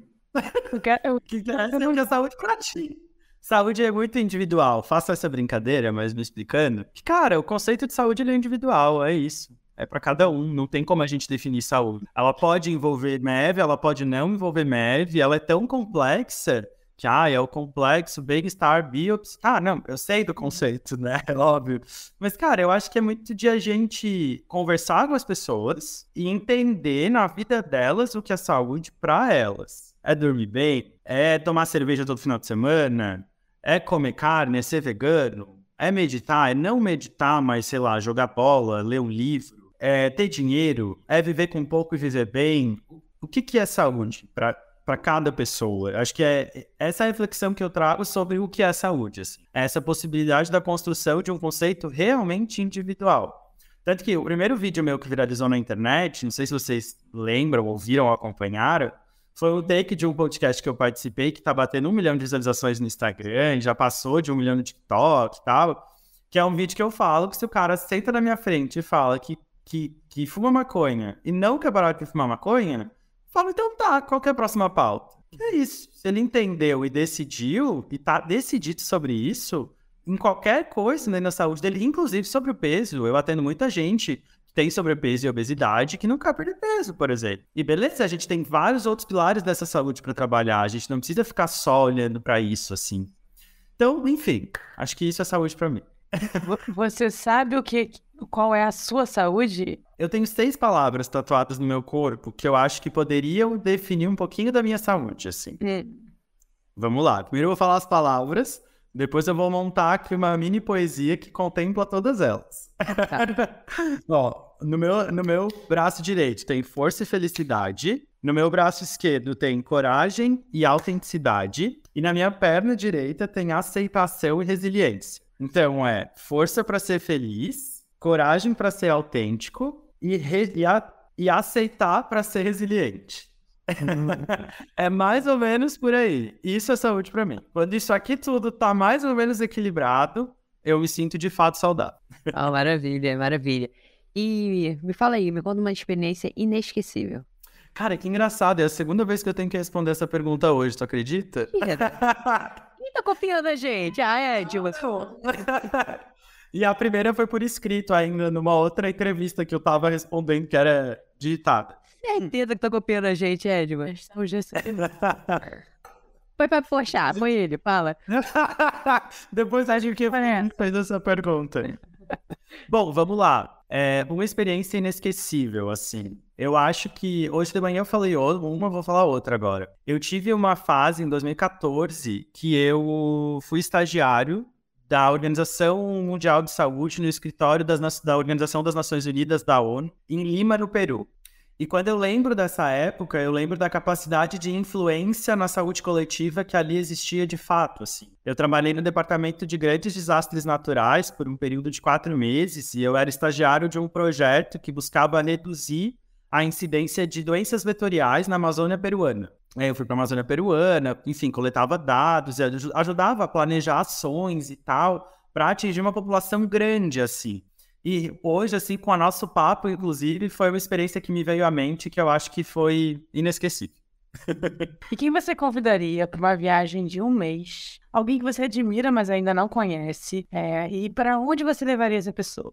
Eu quero, eu... que é é saúde para ti. Saúde é muito individual. Faço essa brincadeira, mas me explicando. Que, cara, o conceito de saúde é individual, é isso. É para cada um, não tem como a gente definir saúde. Ela pode envolver MEV, ela pode não envolver MEV, ela é tão complexa que ah, é o complexo bem-estar biops. Ah, não, eu sei do conceito, né? É óbvio. Mas, cara, eu acho que é muito de a gente conversar com as pessoas e entender na vida delas o que é saúde para elas. É dormir bem? É tomar cerveja todo final de semana? É comer carne? É ser vegano? É meditar? É não meditar, mas sei lá, jogar bola, ler um livro? É ter dinheiro? É viver com pouco e viver bem? O que, que é saúde para cada pessoa? Acho que é essa reflexão que eu trago sobre o que é saúde. Assim. É essa possibilidade da construção de um conceito realmente individual. Tanto que o primeiro vídeo meu que viralizou na internet, não sei se vocês lembram, ouviram ou acompanharam, foi um take de um podcast que eu participei que tá batendo um milhão de visualizações no Instagram, já passou de um milhão no TikTok e tal. Que é um vídeo que eu falo que se o cara senta na minha frente e fala que, que, que fuma maconha e não quer parar de fumar maconha, fala, então tá, qual que é a próxima pauta? É isso. Se ele entendeu e decidiu, e tá decidido sobre isso, em qualquer coisa né, na saúde dele, inclusive sobre o peso. Eu atendo muita gente que tem sobrepeso e obesidade que não quer perder peso, por exemplo. E beleza, a gente tem vários outros pilares dessa saúde para trabalhar. A gente não precisa ficar só olhando para isso assim. Então, enfim, acho que isso é saúde para mim. Você sabe o que, qual é a sua saúde? Eu tenho seis palavras tatuadas no meu corpo que eu acho que poderiam definir um pouquinho da minha saúde, assim. Hum. Vamos lá. Primeiro eu vou falar as palavras depois eu vou montar aqui uma mini poesia que contempla todas elas. Ó, no meu, no meu braço direito tem força e felicidade. No meu braço esquerdo tem coragem e autenticidade. E na minha perna direita tem aceitação e resiliência. Então é força para ser feliz, coragem para ser autêntico e, re, e, a, e aceitar para ser resiliente. é mais ou menos por aí. Isso é saúde para mim. Quando isso aqui tudo tá mais ou menos equilibrado, eu me sinto de fato saudável. oh, maravilha, maravilha. E me fala aí, me conta uma experiência inesquecível. Cara, que engraçado. É a segunda vez que eu tenho que responder essa pergunta hoje, tu acredita? Quem tá confiando a gente? Ah, é, Dilma. E a primeira foi por escrito ainda, numa outra entrevista que eu tava respondendo, que era digitada certeza que tá copiando a gente, Edmund. Estamos Foi pra puxar, foi ele, fala. Depois acho que fez essa pergunta. Bom, vamos lá. É uma experiência inesquecível, assim. Eu acho que hoje de manhã eu falei uma, vou falar outra agora. Eu tive uma fase em 2014 que eu fui estagiário da Organização Mundial de Saúde no escritório das, da Organização das Nações Unidas da ONU em Lima, no Peru. E quando eu lembro dessa época, eu lembro da capacidade de influência na saúde coletiva que ali existia de fato, assim. Eu trabalhei no departamento de grandes desastres naturais por um período de quatro meses e eu era estagiário de um projeto que buscava reduzir a incidência de doenças vetoriais na Amazônia peruana. Eu fui para a Amazônia peruana, enfim, coletava dados, ajudava a planejar ações e tal, para atingir uma população grande, assim. E hoje, assim, com o nosso papo, inclusive, foi uma experiência que me veio à mente que eu acho que foi inesquecível. e quem você convidaria para uma viagem de um mês? Alguém que você admira, mas ainda não conhece? É, e para onde você levaria essa pessoa?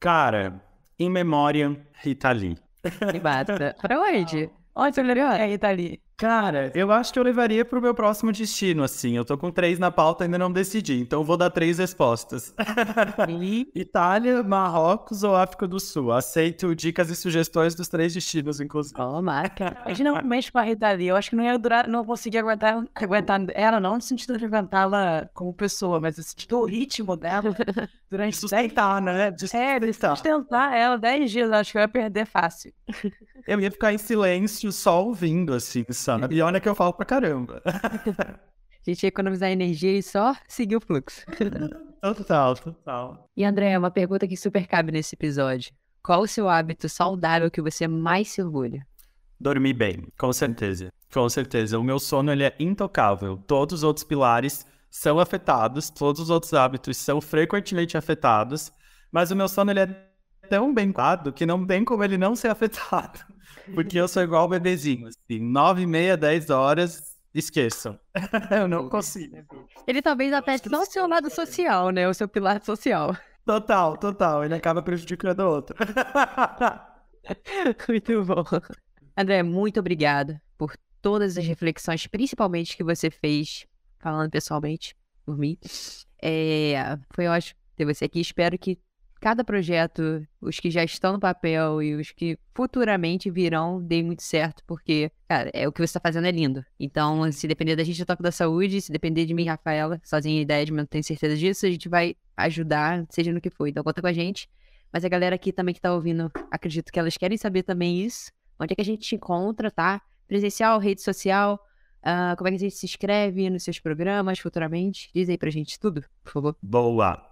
Cara, em memória, Rita Lee. Para onde? Onde você levaria a Rita Lee? Cara, eu acho que eu levaria pro meu próximo destino, assim. Eu tô com três na pauta, ainda não decidi. Então vou dar três respostas. Itália, Marrocos ou África do Sul? Aceito dicas e sugestões dos três destinos, inclusive. Oh, marca. A gente não mexe com a Rita Lee. Eu acho que não ia durar, não conseguir aguentar, aguentar ela, não no sentido de aguentá-la como pessoa, mas no sentido do ritmo dela durante sustentar, né? De é, de sustentar ela dez dias. Acho que eu ia perder fácil. Eu ia ficar em silêncio só ouvindo, assim, sabe? E olha que eu falo pra caramba. A gente ia economizar energia e só seguir o fluxo. Total, total. E André, uma pergunta que super cabe nesse episódio. Qual o seu hábito saudável que você mais se orgulha? Dormir bem, com certeza. Com certeza. O meu sono ele é intocável. Todos os outros pilares são afetados, todos os outros hábitos são frequentemente afetados, mas o meu sono ele é tão bem cuidado que não tem como ele não ser afetado. Porque eu sou igual o bebezinho, assim, nove e meia, dez horas, esqueçam. eu não consigo. Ele talvez afete não o seu lado social, né? O seu pilar social. Total, total. Ele acaba prejudicando o outro. muito bom. André, muito obrigado por todas as reflexões, principalmente que você fez, falando pessoalmente, por mim. É, foi ótimo ter você aqui. Espero que cada projeto, os que já estão no papel e os que futuramente virão, dê muito certo, porque, cara, é o que você está fazendo é lindo. Então, se depender da gente, eu toco da saúde, se depender de mim, Rafaela, sozinha ideia, mas não tenho certeza disso, a gente vai ajudar, seja no que for. Então, conta com a gente. Mas a galera aqui também que tá ouvindo, acredito que elas querem saber também isso. Onde é que a gente te encontra, tá? Presencial, rede social, uh, como é que a gente se inscreve nos seus programas futuramente? Diz aí pra gente tudo, por favor. Boa!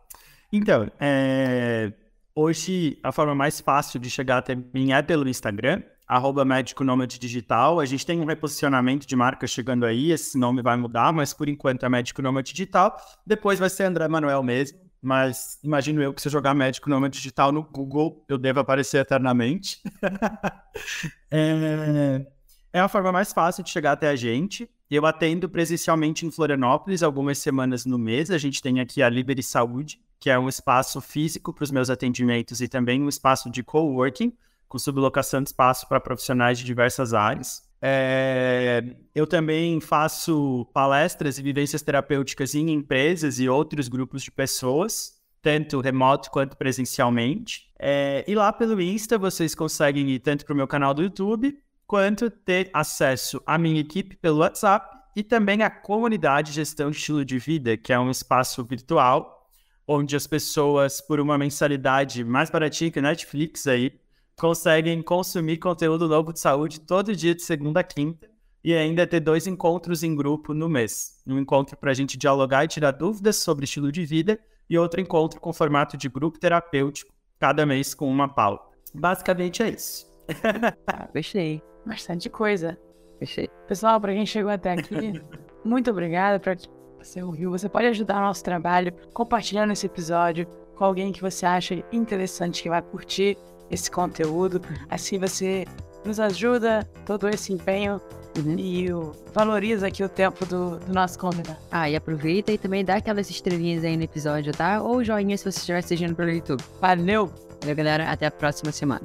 Então, é... hoje a forma mais fácil de chegar até mim é pelo Instagram, arroba médico nômade digital. A gente tem um reposicionamento de marca chegando aí, esse nome vai mudar, mas por enquanto é médico nômade digital. Depois vai ser André Manuel mesmo, mas imagino eu que se eu jogar médico nômade digital no Google, eu devo aparecer eternamente. é... é a forma mais fácil de chegar até a gente. Eu atendo presencialmente em Florianópolis algumas semanas no mês. A gente tem aqui a Liberi Saúde, que é um espaço físico para os meus atendimentos e também um espaço de coworking, com sublocação de espaço para profissionais de diversas áreas. É, eu também faço palestras e vivências terapêuticas em empresas e outros grupos de pessoas, tanto remoto quanto presencialmente. É, e lá pelo Insta vocês conseguem ir tanto para o meu canal do YouTube, quanto ter acesso à minha equipe pelo WhatsApp e também à comunidade Gestão de Estilo de Vida, que é um espaço virtual onde as pessoas, por uma mensalidade mais baratinha que Netflix aí, conseguem consumir conteúdo novo de saúde todo dia de segunda a quinta e ainda ter dois encontros em grupo no mês. Um encontro para a gente dialogar e tirar dúvidas sobre estilo de vida e outro encontro com formato de grupo terapêutico, cada mês com uma pauta. Basicamente é isso. ah, gostei. Bastante coisa. Gostei. Pessoal, para quem chegou até aqui, muito obrigada por você ouviu, você pode ajudar o nosso trabalho compartilhando esse episódio com alguém que você acha interessante, que vai curtir esse conteúdo. Assim você nos ajuda, todo esse empenho uhum. e valoriza aqui o tempo do, do, nosso convidado. Ah, e aproveita e também dá aquelas estrelinhas aí no episódio, tá? Ou joinha se você estiver assistindo pelo YouTube. Valeu! Valeu, galera. Até a próxima semana.